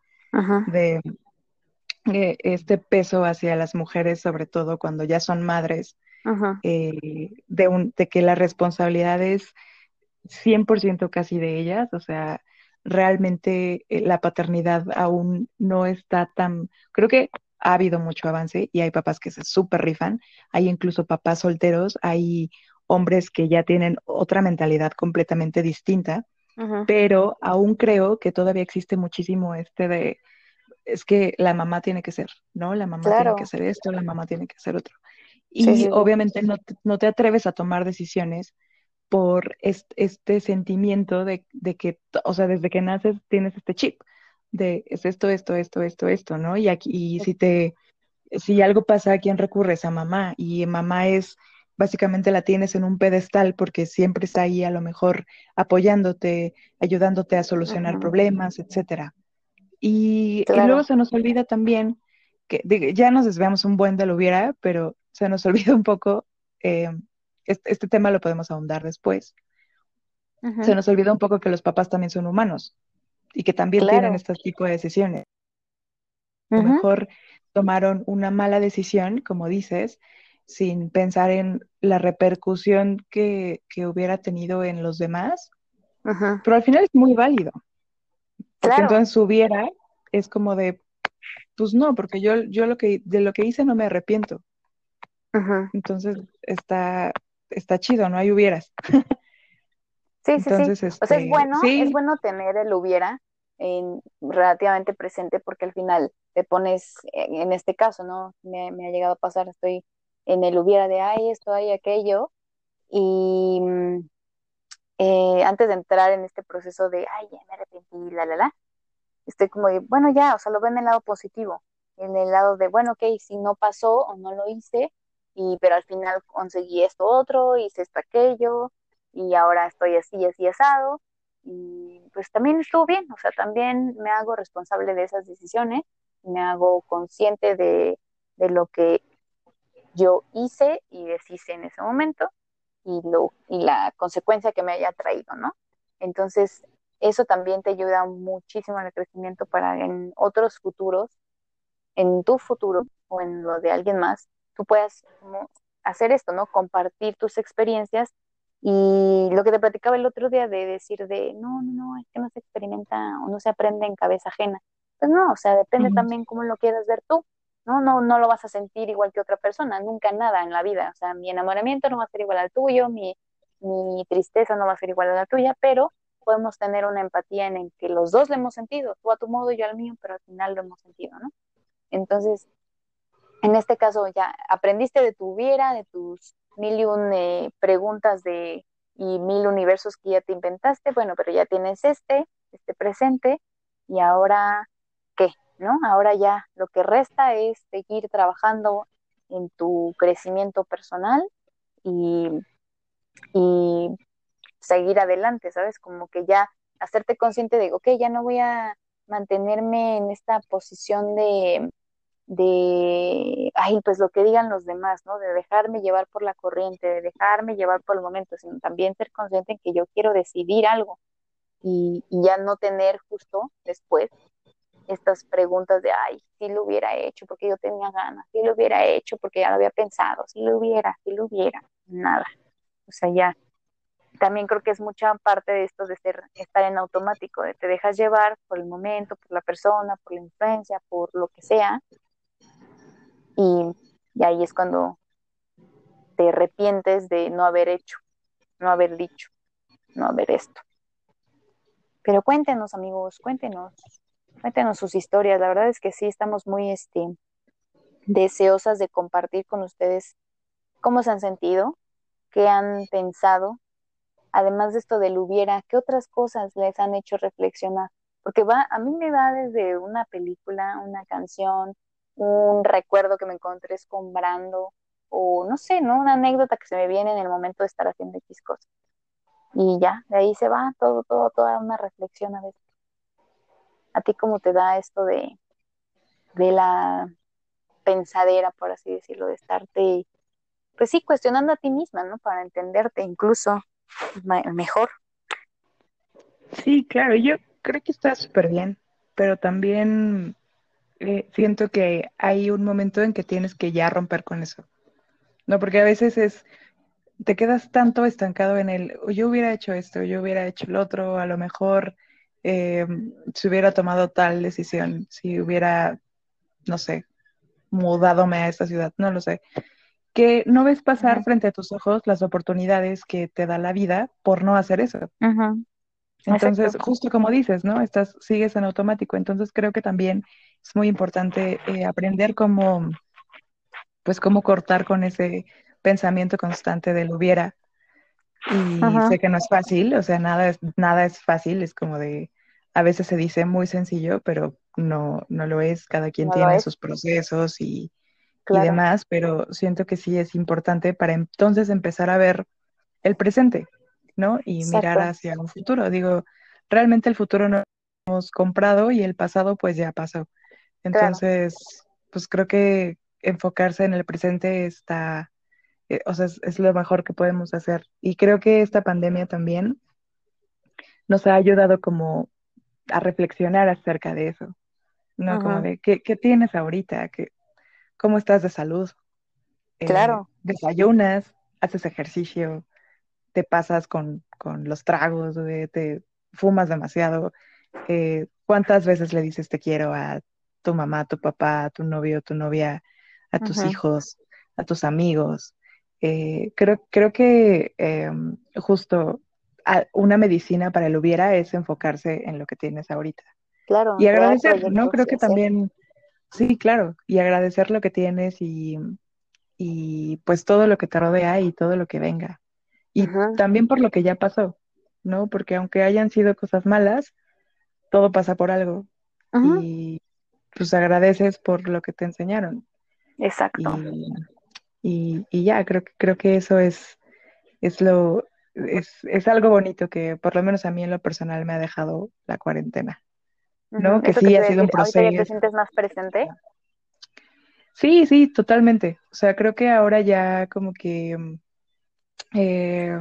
de eh, este peso hacia las mujeres, sobre todo cuando ya son madres, eh, de, un, de que la responsabilidad es 100% casi de ellas, o sea, realmente eh, la paternidad aún no está tan, creo que ha habido mucho avance y hay papás que se súper rifan, hay incluso papás solteros, hay hombres que ya tienen otra mentalidad completamente distinta, pero aún creo que todavía existe muchísimo este de es que la mamá tiene que ser, ¿no? La mamá tiene que hacer esto, la mamá tiene que hacer otro. Y obviamente No, te, no, te, atreves a tomar decisiones por este, sentimiento de, que, o sea, desde que naces tienes este chip de es esto, esto, esto, esto, esto, ¿no? Y aquí, y si te, si algo pasa, ¿a quién recurres? A mamá. Y mamá es, básicamente la tienes en un pedestal porque siempre está ahí a lo mejor apoyándote, ayudándote a solucionar problemas, etcétera. Y, luego se nos olvida también que ya nos desviamos un buen de lo hubiera, pero se nos olvida un poco eh, este, tema lo podemos ahondar después. Se nos olvida un poco que los papás también son humanos y que también tienen este tipo de decisiones. A lo mejor tomaron una mala decisión, como dices, sin pensar en la repercusión que, hubiera tenido en los demás, pero al final es muy válido. Porque entonces hubiera, es como de, pues no, porque yo, yo lo que, de lo que hice no me arrepiento. Entonces está, está chido, no hay hubieras. Sí, sí, sí. o sea, es este, bueno, es bueno tener el hubiera en, relativamente presente porque al final te pones, en este caso, ¿no? Me, ha llegado a pasar, estoy en el hubiera de, ay, esto, ay, aquello, y mm, eh, antes de entrar en este proceso de, ay, ya me arrepentí, la, la, la, estoy como de, bueno, ya, o sea, lo veo en el lado positivo, en el lado de, bueno, ok, si no pasó o no lo hice, y pero al final conseguí esto otro, hice esto aquello, y ahora estoy así, así asado, y pues también estuvo bien, o sea, también me hago responsable de esas decisiones, me hago consciente de, de lo que yo hice y deshice en ese momento y, lo, y la consecuencia que me haya traído, ¿no? Entonces, eso también te ayuda muchísimo en el crecimiento para en otros futuros, en tu futuro o en lo de alguien más, tú puedas hacer esto, ¿no? Compartir tus experiencias y lo que te platicaba el otro día de decir de, no, no, no, es que no se experimenta o no se aprende en cabeza ajena. Pues no, o sea, depende también cómo lo quieras ver tú, ¿no? No, no lo vas a sentir igual que otra persona, nunca nada en la vida. O sea, mi enamoramiento no va a ser igual al tuyo, mi, mi tristeza no va a ser igual a la tuya, pero podemos tener una empatía en el que los dos lo hemos sentido, tú a tu modo, yo al mío, pero al final lo hemos sentido, ¿no? Entonces, en este caso ya aprendiste de tu vida, de tus mil y un eh, preguntas de, y mil universos que ya te inventaste, bueno, pero ya tienes este, este presente, y ahora, ¿qué? ¿No? Ahora ya lo que resta es seguir trabajando en tu crecimiento personal y, y seguir adelante, ¿sabes? Como que ya hacerte consciente de, ok, ya no voy a mantenerme en esta posición de, de, ay, pues lo que digan los demás, ¿no? De dejarme llevar por la corriente, de dejarme llevar por el momento, sino también ser consciente en que yo quiero decidir algo y, ya no tener justo después estas preguntas de, ay, si lo hubiera hecho porque yo tenía ganas, si lo hubiera hecho porque ya lo había pensado, si lo hubiera, si lo hubiera, nada. O sea, ya también creo que es mucha parte de esto de ser, estar en automático, de te dejas llevar por el momento, por la persona, por la influencia, por lo que sea, y, ahí es cuando te arrepientes de no haber hecho, no haber dicho, no haber esto. Pero cuéntenos, amigos, cuéntenos, cuéntenos sus historias. La verdad es que sí, estamos muy este, deseosas de compartir con ustedes cómo se han sentido, qué han pensado, además de esto del hubiera, ¿qué otras cosas les han hecho reflexionar? Porque va, a mí me va desde una película, una canción, un recuerdo que me encontré escombrando, o no sé, ¿no? Una anécdota que se me viene en el momento de estar haciendo X cosas. Y ya, de ahí se va todo, todo, toda una reflexión a veces. ¿A ti cómo te da esto de, de la pensadera, por así decirlo, de estarte, pues sí, cuestionando a ti misma, ¿no? Para entenderte incluso mejor. Sí, claro, yo creo que está súper bien, pero también eh, siento que hay un momento en que tienes que ya romper con eso. No, porque a veces es, te quedas tanto estancado en el, yo hubiera hecho esto, yo hubiera hecho el otro, a lo mejor eh, si hubiera tomado tal decisión, si hubiera, no sé, mudadome a esta ciudad, no lo sé que no ves pasar frente a tus ojos las oportunidades que te da la vida por no hacer eso. Entonces, justo como dices, ¿no? Estás, sigues en automático. Entonces, creo que también es muy importante eh, aprender cómo, pues, cómo cortar con ese pensamiento constante del hubiera, Y sé que no es fácil, o sea, nada es, nada es fácil, es como de, a veces se dice muy sencillo, pero no, no lo es, cada quien tiene sus procesos y, y demás, pero siento que sí es importante para entonces empezar a ver el presente, ¿no? Y mirar hacia un futuro. Digo, realmente el futuro no lo hemos comprado y el pasado pues ya pasó. Entonces, pues creo que enfocarse en el presente está, eh, o sea, es, lo mejor que podemos hacer. Y creo que esta pandemia también nos ha ayudado como a reflexionar acerca de eso, ¿no? Como de, ¿qué, ¿qué, tienes ahorita? ¿Qué, ¿Cómo estás de salud? Eh, claro. desayunas, haces ejercicio, te pasas con, los tragos, te fumas demasiado. Eh, ¿Cuántas veces le dices te quiero a tu mamá, tu papá, a tu novio, tu novia, a tus hijos, a tus amigos? Eh, creo, creo que em, justo una medicina para el hubiera es enfocarse en lo que tienes ahorita. Claro. Y agradecer, ¿no? Creo que también, sí, claro, y agradecer lo que tienes y, y pues todo lo que te rodea y todo lo que venga. Y también por lo que ya pasó, ¿no? Porque aunque hayan sido cosas malas, todo pasa por algo. Y pues agradeces por lo que te enseñaron. Exacto. Y, y, ya, creo, creo que eso es, es lo, es, es, algo bonito que por lo menos a mí en lo personal me ha dejado la cuarentena. ¿No? Que sí ha sido un proceso. te sientes más presente? Sí, sí, totalmente. O sea, creo que ahora ya como que eh,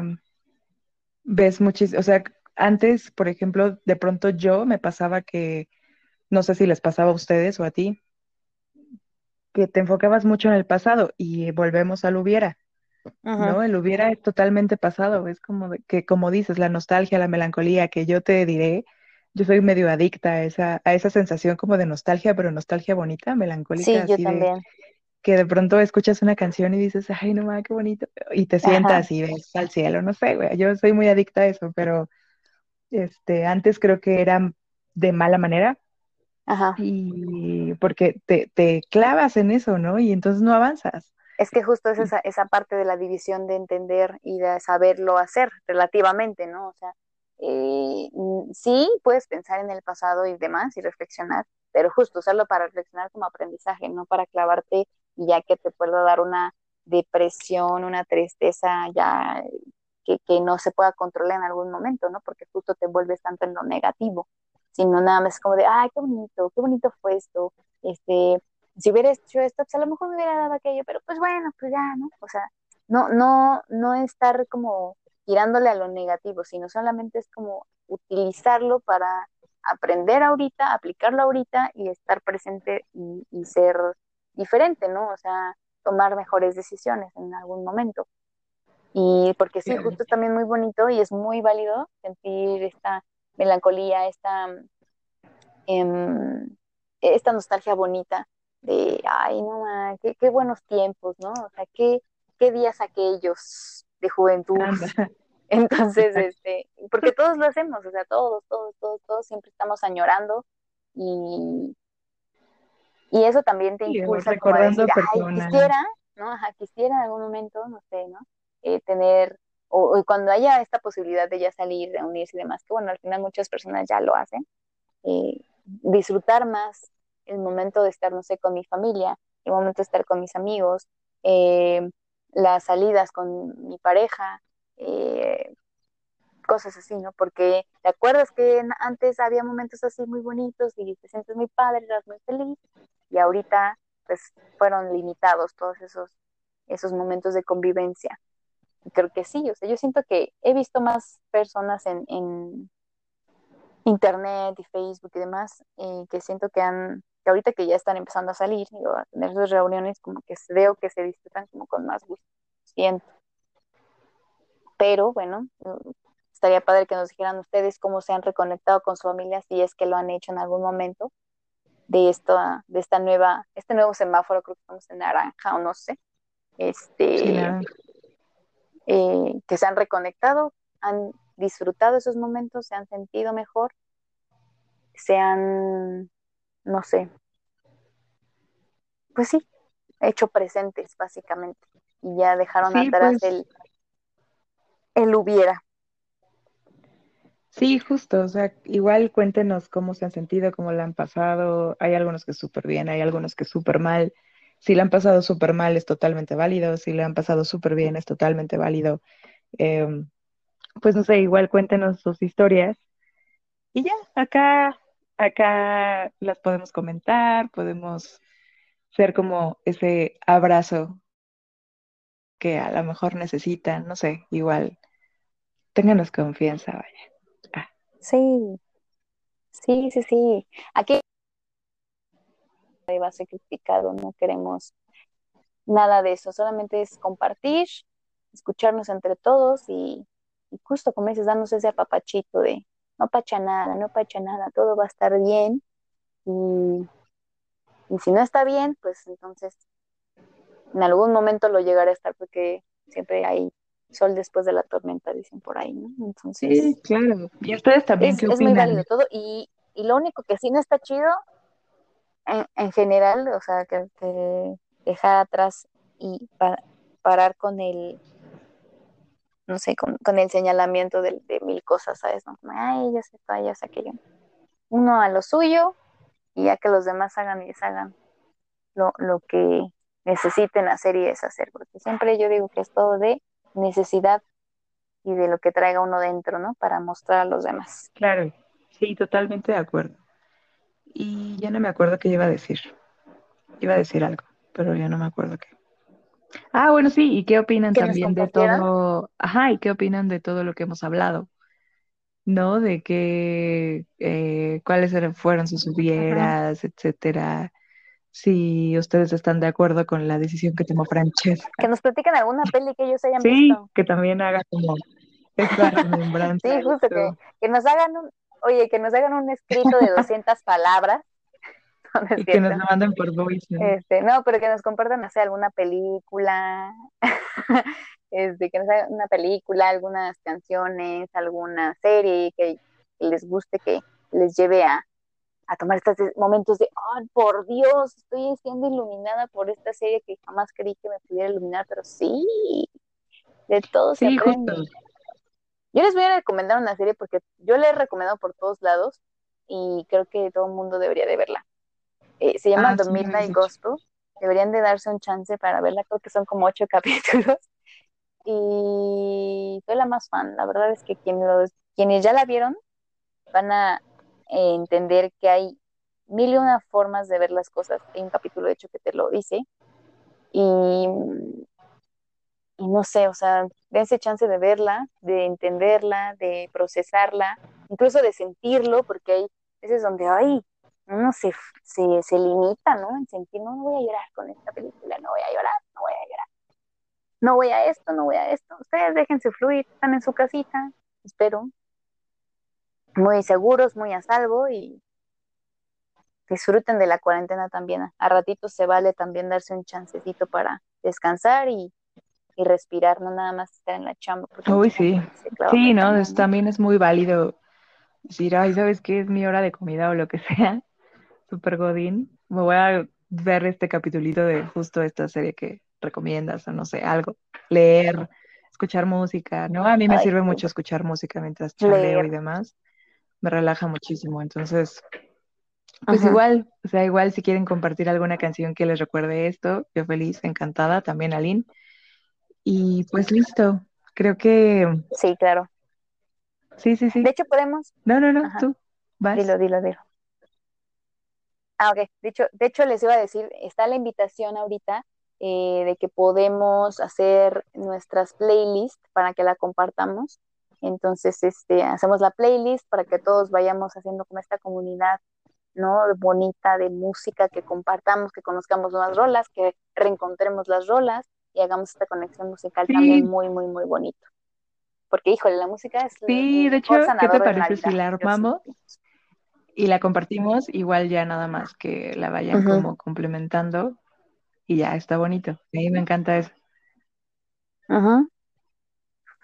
ves muchísimo, o sea, antes, por ejemplo, de pronto yo me pasaba que, no sé si les pasaba a ustedes o a ti, que te enfocabas mucho en el pasado y volvemos al hubiera, ¿no? El hubiera es totalmente pasado, es como que, como dices, la nostalgia, la melancolía, que yo te diré, yo soy medio adicta a esa, a esa sensación como de nostalgia, pero nostalgia bonita, melancólica. Sí, yo también que de pronto escuchas una canción y dices, ay, no mames, qué bonito, y te sientas y ves al cielo, no sé, güey, yo soy muy adicta a eso, pero este, antes creo que era de mala manera, Ajá. y porque te, te clavas en eso, ¿no? Y entonces no avanzas. Es que justo es esa, esa parte de la división de entender y de saberlo hacer relativamente, ¿no? O sea, eh, sí puedes pensar en el pasado y demás y reflexionar, pero justo usarlo para reflexionar como aprendizaje, no para clavarte y ya que te pueda dar una depresión, una tristeza ya que, que, no se pueda controlar en algún momento, ¿no? Porque justo te vuelves tanto en lo negativo, sino nada más como de, ay, qué bonito, qué bonito fue esto, este, si hubiera hecho esto, pues a lo mejor me hubiera dado aquello, pero pues bueno, pues ya, ¿no? O sea, no, no, no estar como tirándole a lo negativo, sino solamente es como utilizarlo para aprender ahorita, aplicarlo ahorita y estar presente y, ser diferente, ¿no? O sea, tomar mejores decisiones en algún momento. Y porque sí, justo es también muy bonito y es muy válido sentir esta melancolía, esta, em, esta nostalgia bonita de, ay, no, qué, qué, buenos tiempos, ¿no? O sea, qué, qué días aquellos de juventud. Entonces, este, porque todos lo hacemos, o sea, todos, todos, todos, todos siempre estamos añorando y, y eso también te impulsa como a decir, ay, quisiera, ¿no? Ajá, quisiera en algún momento, no sé, ¿no? Eh, tener, o, cuando haya esta posibilidad de ya salir, reunirse y demás, que bueno, al final muchas personas ya lo hacen, eh, disfrutar más el momento de estar, no sé, con mi familia, el momento de estar con mis amigos, eh, las salidas con mi pareja, eh, cosas así, ¿no? Porque te acuerdas que antes había momentos así muy bonitos y te sientes muy padre, eras muy feliz y ahorita pues fueron limitados todos esos, esos momentos de convivencia. Creo que sí, o sea, yo siento que he visto más personas en, en internet y Facebook y demás eh, que siento que han, que ahorita que ya están empezando a salir y a tener sus reuniones, como que veo que se disfrutan como con más gusto, siento. Pero bueno, estaría padre que nos dijeran ustedes cómo se han reconectado con su familia, si es que lo han hecho en algún momento de esto, de esta nueva, este nuevo semáforo, creo que estamos en naranja o no sé, este, eh, que se han reconectado, han disfrutado esos momentos, se han sentido mejor, se han, no sé, pues sí, hecho presentes básicamente y ya dejaron atrás pues el el hubiera. Sí, justo, o sea, igual cuéntenos cómo se han sentido, cómo la han pasado. Hay algunos que súper bien, hay algunos que súper mal. Si la han pasado súper mal es totalmente válido, si la han pasado súper bien es totalmente válido. Em, pues no sé, igual cuéntenos sus historias y ya, acá, acá las podemos comentar, podemos ser como ese abrazo que a lo mejor necesitan, no sé, igual, ténganos confianza, vaya. Ah, Sí, sí, sí, sí. Aquí va a ser criticado, no queremos nada de eso, solamente es compartir, escucharnos entre todos y, y justo como dices, darnos ese apapachito de no pacha nada, no pacha nada, todo va a estar bien y, y si no está bien, pues entonces en algún momento lo llegará a estar porque siempre hay sol después de la tormenta, dicen por ahí, ¿no? Entonces sí, claro. ¿Y ustedes también es, qué es muy válido todo y, y lo único que sí no está chido en, en general, o sea, que, dejar atrás y pa- parar con el, no sé, con, con el señalamiento de, de mil cosas, ¿sabes? ¿no? Como, ay, ya sé, ya sé aquello. Uno a lo suyo y ya que los demás hagan y deshagan lo, lo que necesiten hacer y deshacer, porque siempre yo digo que es todo de necesidad y de lo que traiga uno dentro, ¿no? Para mostrar a los demás. Claro, sí, totalmente de acuerdo. Y ya no me acuerdo qué iba a decir. Iba a decir algo, pero ya no me acuerdo qué. Ah, bueno, sí, ¿y qué opinan Que también de todo? Ajá, ¿y qué opinan de todo lo que hemos hablado? ¿No? De que, eh, cuáles eran- fueron sus hubieras, etcétera. Si ustedes están de acuerdo con la decisión que tomó Que Francesca. nos platiquen alguna peli que ellos hayan Sí, visto. que también haga como esa remembranza Sí, justo que, que nos hagan un, oye, que nos hagan un escrito de 200 palabras, no, no es Y que nos lo manden por voice, ¿no? Este, no, pero que nos compartan, no sé, alguna película, este, que nos hagan una película, algunas canciones, alguna serie que, que les guste, que les lleve a, a tomar estos momentos de, oh, por Dios, estoy siendo iluminada por esta serie que jamás creí que me pudiera iluminar, pero sí, de todo se Sí, justo. Yo les voy a recomendar una serie porque yo la he recomendado por todos lados y creo que todo el mundo debería de verla. Eh, se llama Ah, The sí Midnight dicho. Gospel. Deberían de darse un chance para verla. Creo que son como ocho capítulos. Y soy la más fan. La verdad es que quien los, quienes ya la vieron van a eh, entender que hay mil y una formas de ver las cosas. Hay un capítulo, de hecho, que te lo dice. Y y no sé, o sea, dense chance de verla, de entenderla, de procesarla, incluso de sentirlo, porque hay veces donde, ay, uno se, se, se limita, ¿no? En sentir, no, no voy a llorar con esta película, no voy a llorar, no voy a llorar, no voy a esto, no voy a esto. Ustedes déjense fluir, están en su casita, espero, muy seguros, muy a salvo y disfruten de la cuarentena también. A ratitos se vale también darse un chancecito para descansar y y respirar, no nada más estar en la chamba, Uy, sí. Sí, ¿no? Es- también es muy válido decir, ay, ¿sabes qué? Es mi hora de comida o lo que sea. Super Godín. Me voy a ver este capitulito de justo esta serie que recomiendas, o no sé, algo. Leer, escuchar música, ¿no? A mí me Ay, sirve sí, mucho escuchar música mientras leer. y demás. Me relaja muchísimo. Entonces, pues Ujú, igual, o sea, igual si quieren compartir alguna canción que les recuerde esto, yo feliz, encantada, también Aline. Y pues listo. Creo que Sí, claro. sí, sí, De sí. hecho, podemos, No, no, no, ajá, tú vas. dilo, dilo, dilo. Ah, ok. De hecho, de hecho, les iba a decir, está la invitación ahorita eh, de que podemos hacer nuestras playlists para que la compartamos. Entonces, este, hacemos la playlist para que todos vayamos haciendo como esta comunidad, ¿no? Bonita de música, que compartamos, que conozcamos nuevas rolas, que reencontremos las rolas y hagamos esta conexión musical también muy, muy, muy bonito. Porque, híjole, la música es sí, de hecho, ¿qué te parece si la armamos? y la compartimos, igual ya nada más que la vayan como complementando y ya está bonito. A mí me encanta eso.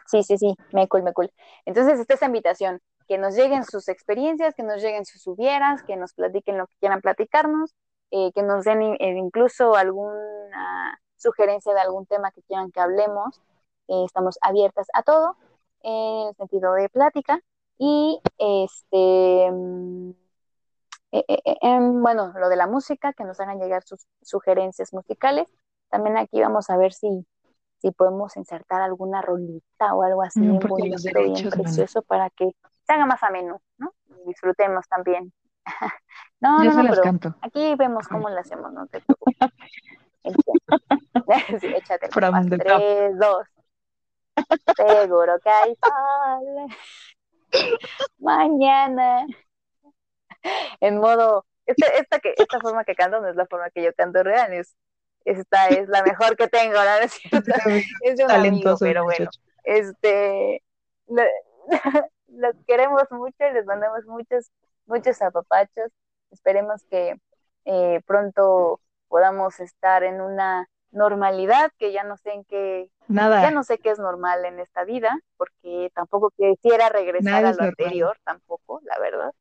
Sí, sí, sí, me cool, me cool. Entonces, esta es la invitación, que nos lleguen sus experiencias, que nos lleguen sus hubieras, que nos platiquen lo que quieran platicarnos, eh, que nos den eh, incluso alguna sugerencia de algún tema que quieran que hablemos. Eh, estamos abiertas a todo. en el sentido de plática y este, mm, eh, eh, eh, em, bueno, lo de la música, que nos hagan llegar sus sugerencias musicales. También aquí vamos a ver si, si podemos insertar alguna rolita o algo así No, bien porque los bonito, bien derechos, mana. precioso para que se haga más ameno, ¿no? Y disfrutemos también. No, Yo no, no, pero canto. aquí vemos cómo lo hacemos, no te preocupes. Sí, échate From the top. Tres, dos. Seguro que hay sol. Mañana. En modo, esta, esta, que, esta forma que canto no es la forma que yo canto real, es, esta es la mejor que tengo, ¿no? ¿No es de un amigo, Talentoso pero bueno, este, lo- los queremos mucho y les mandamos muchos, muchos apapachos. Esperemos que eh, pronto podamos estar en una normalidad, que ya no sé en qué, ya Nada, no sé qué es normal en esta vida, porque tampoco quisiera regresar nada a lo anterior, tampoco, la verdad.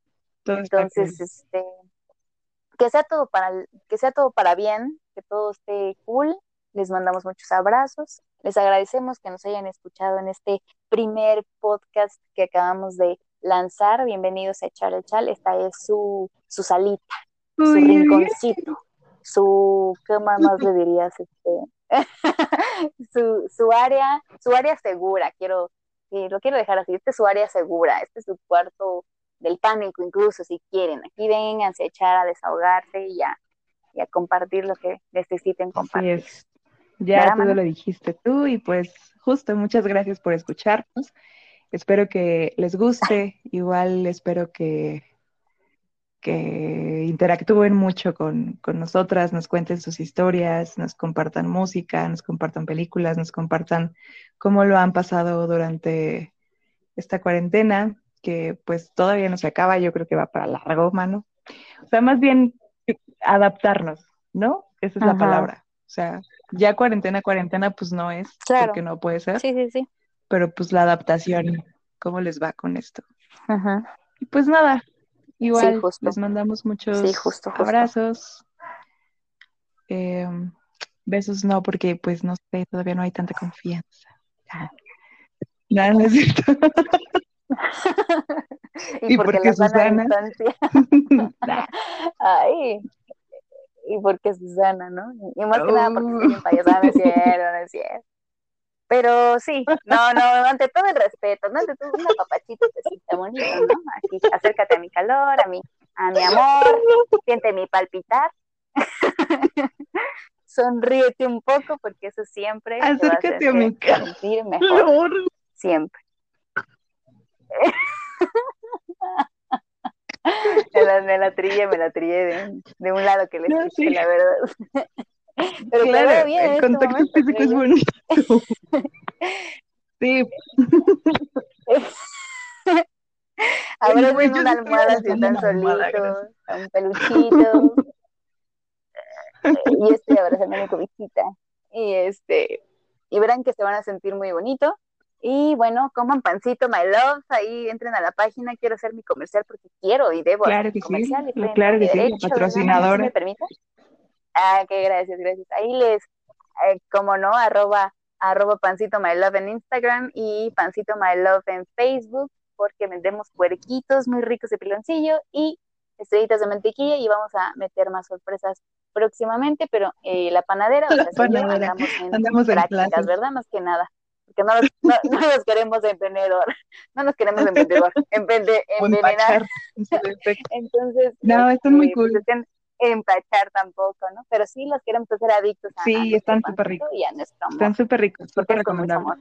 Todo Entonces, este, que sea todo para, que sea todo para bien, que todo esté cool. Les mandamos muchos abrazos. Les agradecemos que nos hayan escuchado en este primer podcast que acabamos de lanzar. Bienvenidos a Echar el Chal. Esta es su, su salita, su Uy, uy, rinconcito, su, ¿qué más más le dirías? Este, su, su área, su área segura, quiero, sí, lo quiero dejar así, este es su área segura, este es su cuarto del pánico incluso, si quieren, aquí vénganse a echar, a desahogarse y a, y a compartir lo que necesiten Así compartir. es. Ya ¿Verdad, todo lo dijiste tú y pues justo, muchas gracias por escucharnos. Espero que les guste, igual espero que, que interactúen mucho con, con nosotras, nos cuenten sus historias, nos compartan música, nos compartan películas, nos compartan cómo lo han pasado durante esta cuarentena, que pues todavía no se acaba, yo creo que va para largo, mano. O sea, más bien adaptarnos, ¿no? Esa es la palabra. O sea, ya cuarentena, cuarentena, pues no es, Claro. porque no puede ser, Sí, sí, sí. pero pues la adaptación, ¿cómo les va con esto? Ajá. Y pues nada, igual justo. les mandamos muchos Sí, justo, justo. abrazos. Eh, besos no, porque pues no sé, todavía no hay tanta confianza. Ah. No, no es cierto. y, Y porque porque Susana-. Nah. Ay. Y porque Susana, ¿no? Y más que nada porque Oh. soy payasada, no es cierto, no es cierto. Pero sí, no, no, ante todo el respeto, ¿no? Ante todo una papachita besita bonito, ¿no? Aquí, acércate a mi calor, a mi, a mi amor, siente mi palpitar. Sonríete un poco porque eso siempre te va a hacer Acércate a mi sentir mejor, siempre. Me la, me la trillé, me la trillé de, de un lado que le No, escuché, sí. la verdad. Pero Claro, bien en el este contacto momento, físico es bonito. Sí, Ahora güey, una sí almohada si abrazando están una almohada, solitos, a un peluchito. Y estoy abrazando a mi cobijita. Y este, y verán que se van a sentir muy bonito. Y bueno, coman pancito, my love, ahí entren a la página, quiero hacer mi comercial porque quiero y debo Claro hacer que mi sí, comercial, en claro que sí, derecho. ¿Sí patrocinadora. me permite? Ah, que gracias, gracias. Ahí les, eh, como no, arroba, arroba pancito my love en Instagram y pancito my love en Facebook, porque vendemos puerquitos muy ricos de piloncillo y estrellitas de mantequilla y vamos a meter más sorpresas próximamente, pero eh, la panadera, o La sea, yo, andamos en Andamos en prácticas, clases. ¿verdad? Más que nada, porque no, los- no, no nos queremos emprendedor, no nos queremos emprendedor, O envenenar. Entonces, No, están muy este, cool. pues, estén- empachar tampoco, ¿no? Pero sí los queremos hacer adictos a, Sí, están súper ricos. y a nuestro amor, Están súper ricos, súper recomendables.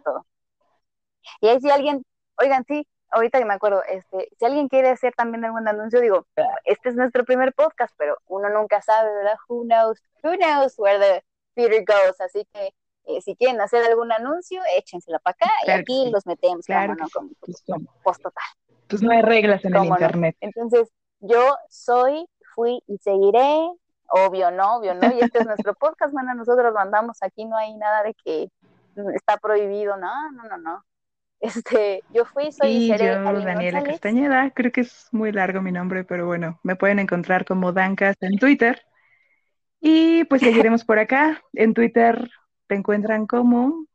Y ahí si alguien, oigan, sí, ahorita que me acuerdo, este, si alguien quiere hacer también algún anuncio, digo, este es nuestro primer podcast, pero uno nunca sabe, ¿verdad? Who knows, who knows where the theater goes, así que eh, si quieren hacer algún anuncio, échensela para acá y Claro aquí sí. los metemos, Claro no, con Pues, post total. Pues no hay reglas en el internet. Entonces, yo soy, fui y seguiré, obvio no, obvio no, y este es nuestro podcast, mana, nosotros lo mandamos, aquí no hay nada de que está prohibido, no, no, no, no. Este, yo fui, soy y Y seré yo, Aline Daniela González. Castañeda, creo que es muy largo mi nombre, pero bueno, me pueden encontrar como Dancas en Twitter. Y pues seguiremos por acá. En Twitter te encuentran como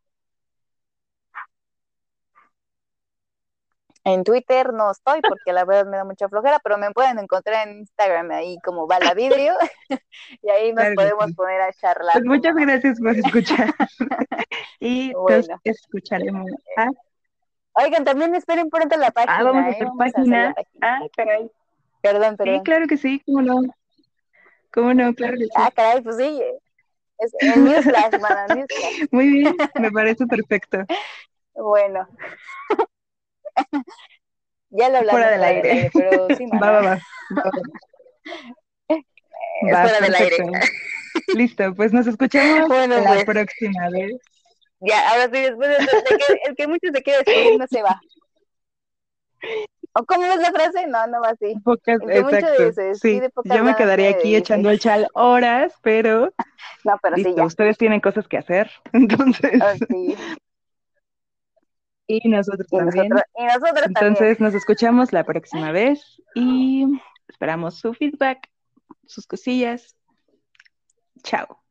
En Twitter no estoy porque la verdad me da mucha flojera, pero me pueden encontrar en Instagram ahí como Balavidrio y ahí nos podemos poner a charlar. Pues muchas gracias por escuchar y nos escucharemos. ¿ah? Oigan, también esperen pronto la página. Ah, vamos a ¿eh? hacer página. Ah, caray. Perdón, perdón. Sí, claro que sí, cómo no. ¿Cómo no? Claro que sí. Ah, caray, pues sí. Es el newsflash, newsflash. Muy bien, me parece perfecto. Bueno. ya lo hablamos. Fuera del aire. pero sí, va, va, va, fuera del aire. Listo, pues nos escuchamos la pues. próxima vez. Ya, ahora sí, después de, que, el que mucho se quiere despedir no se va. ¿O cómo es la frase? No, no va así. Pocas, exacto. sí, yo me quedaría aquí echando el chal horas, pero, no, pero sí, ya. ustedes tienen cosas que hacer, entonces. Oh, sí. Y nosotros también. y nosotros entonces nos escuchamos la próxima vez y esperamos su feedback, sus cosillas. Chao.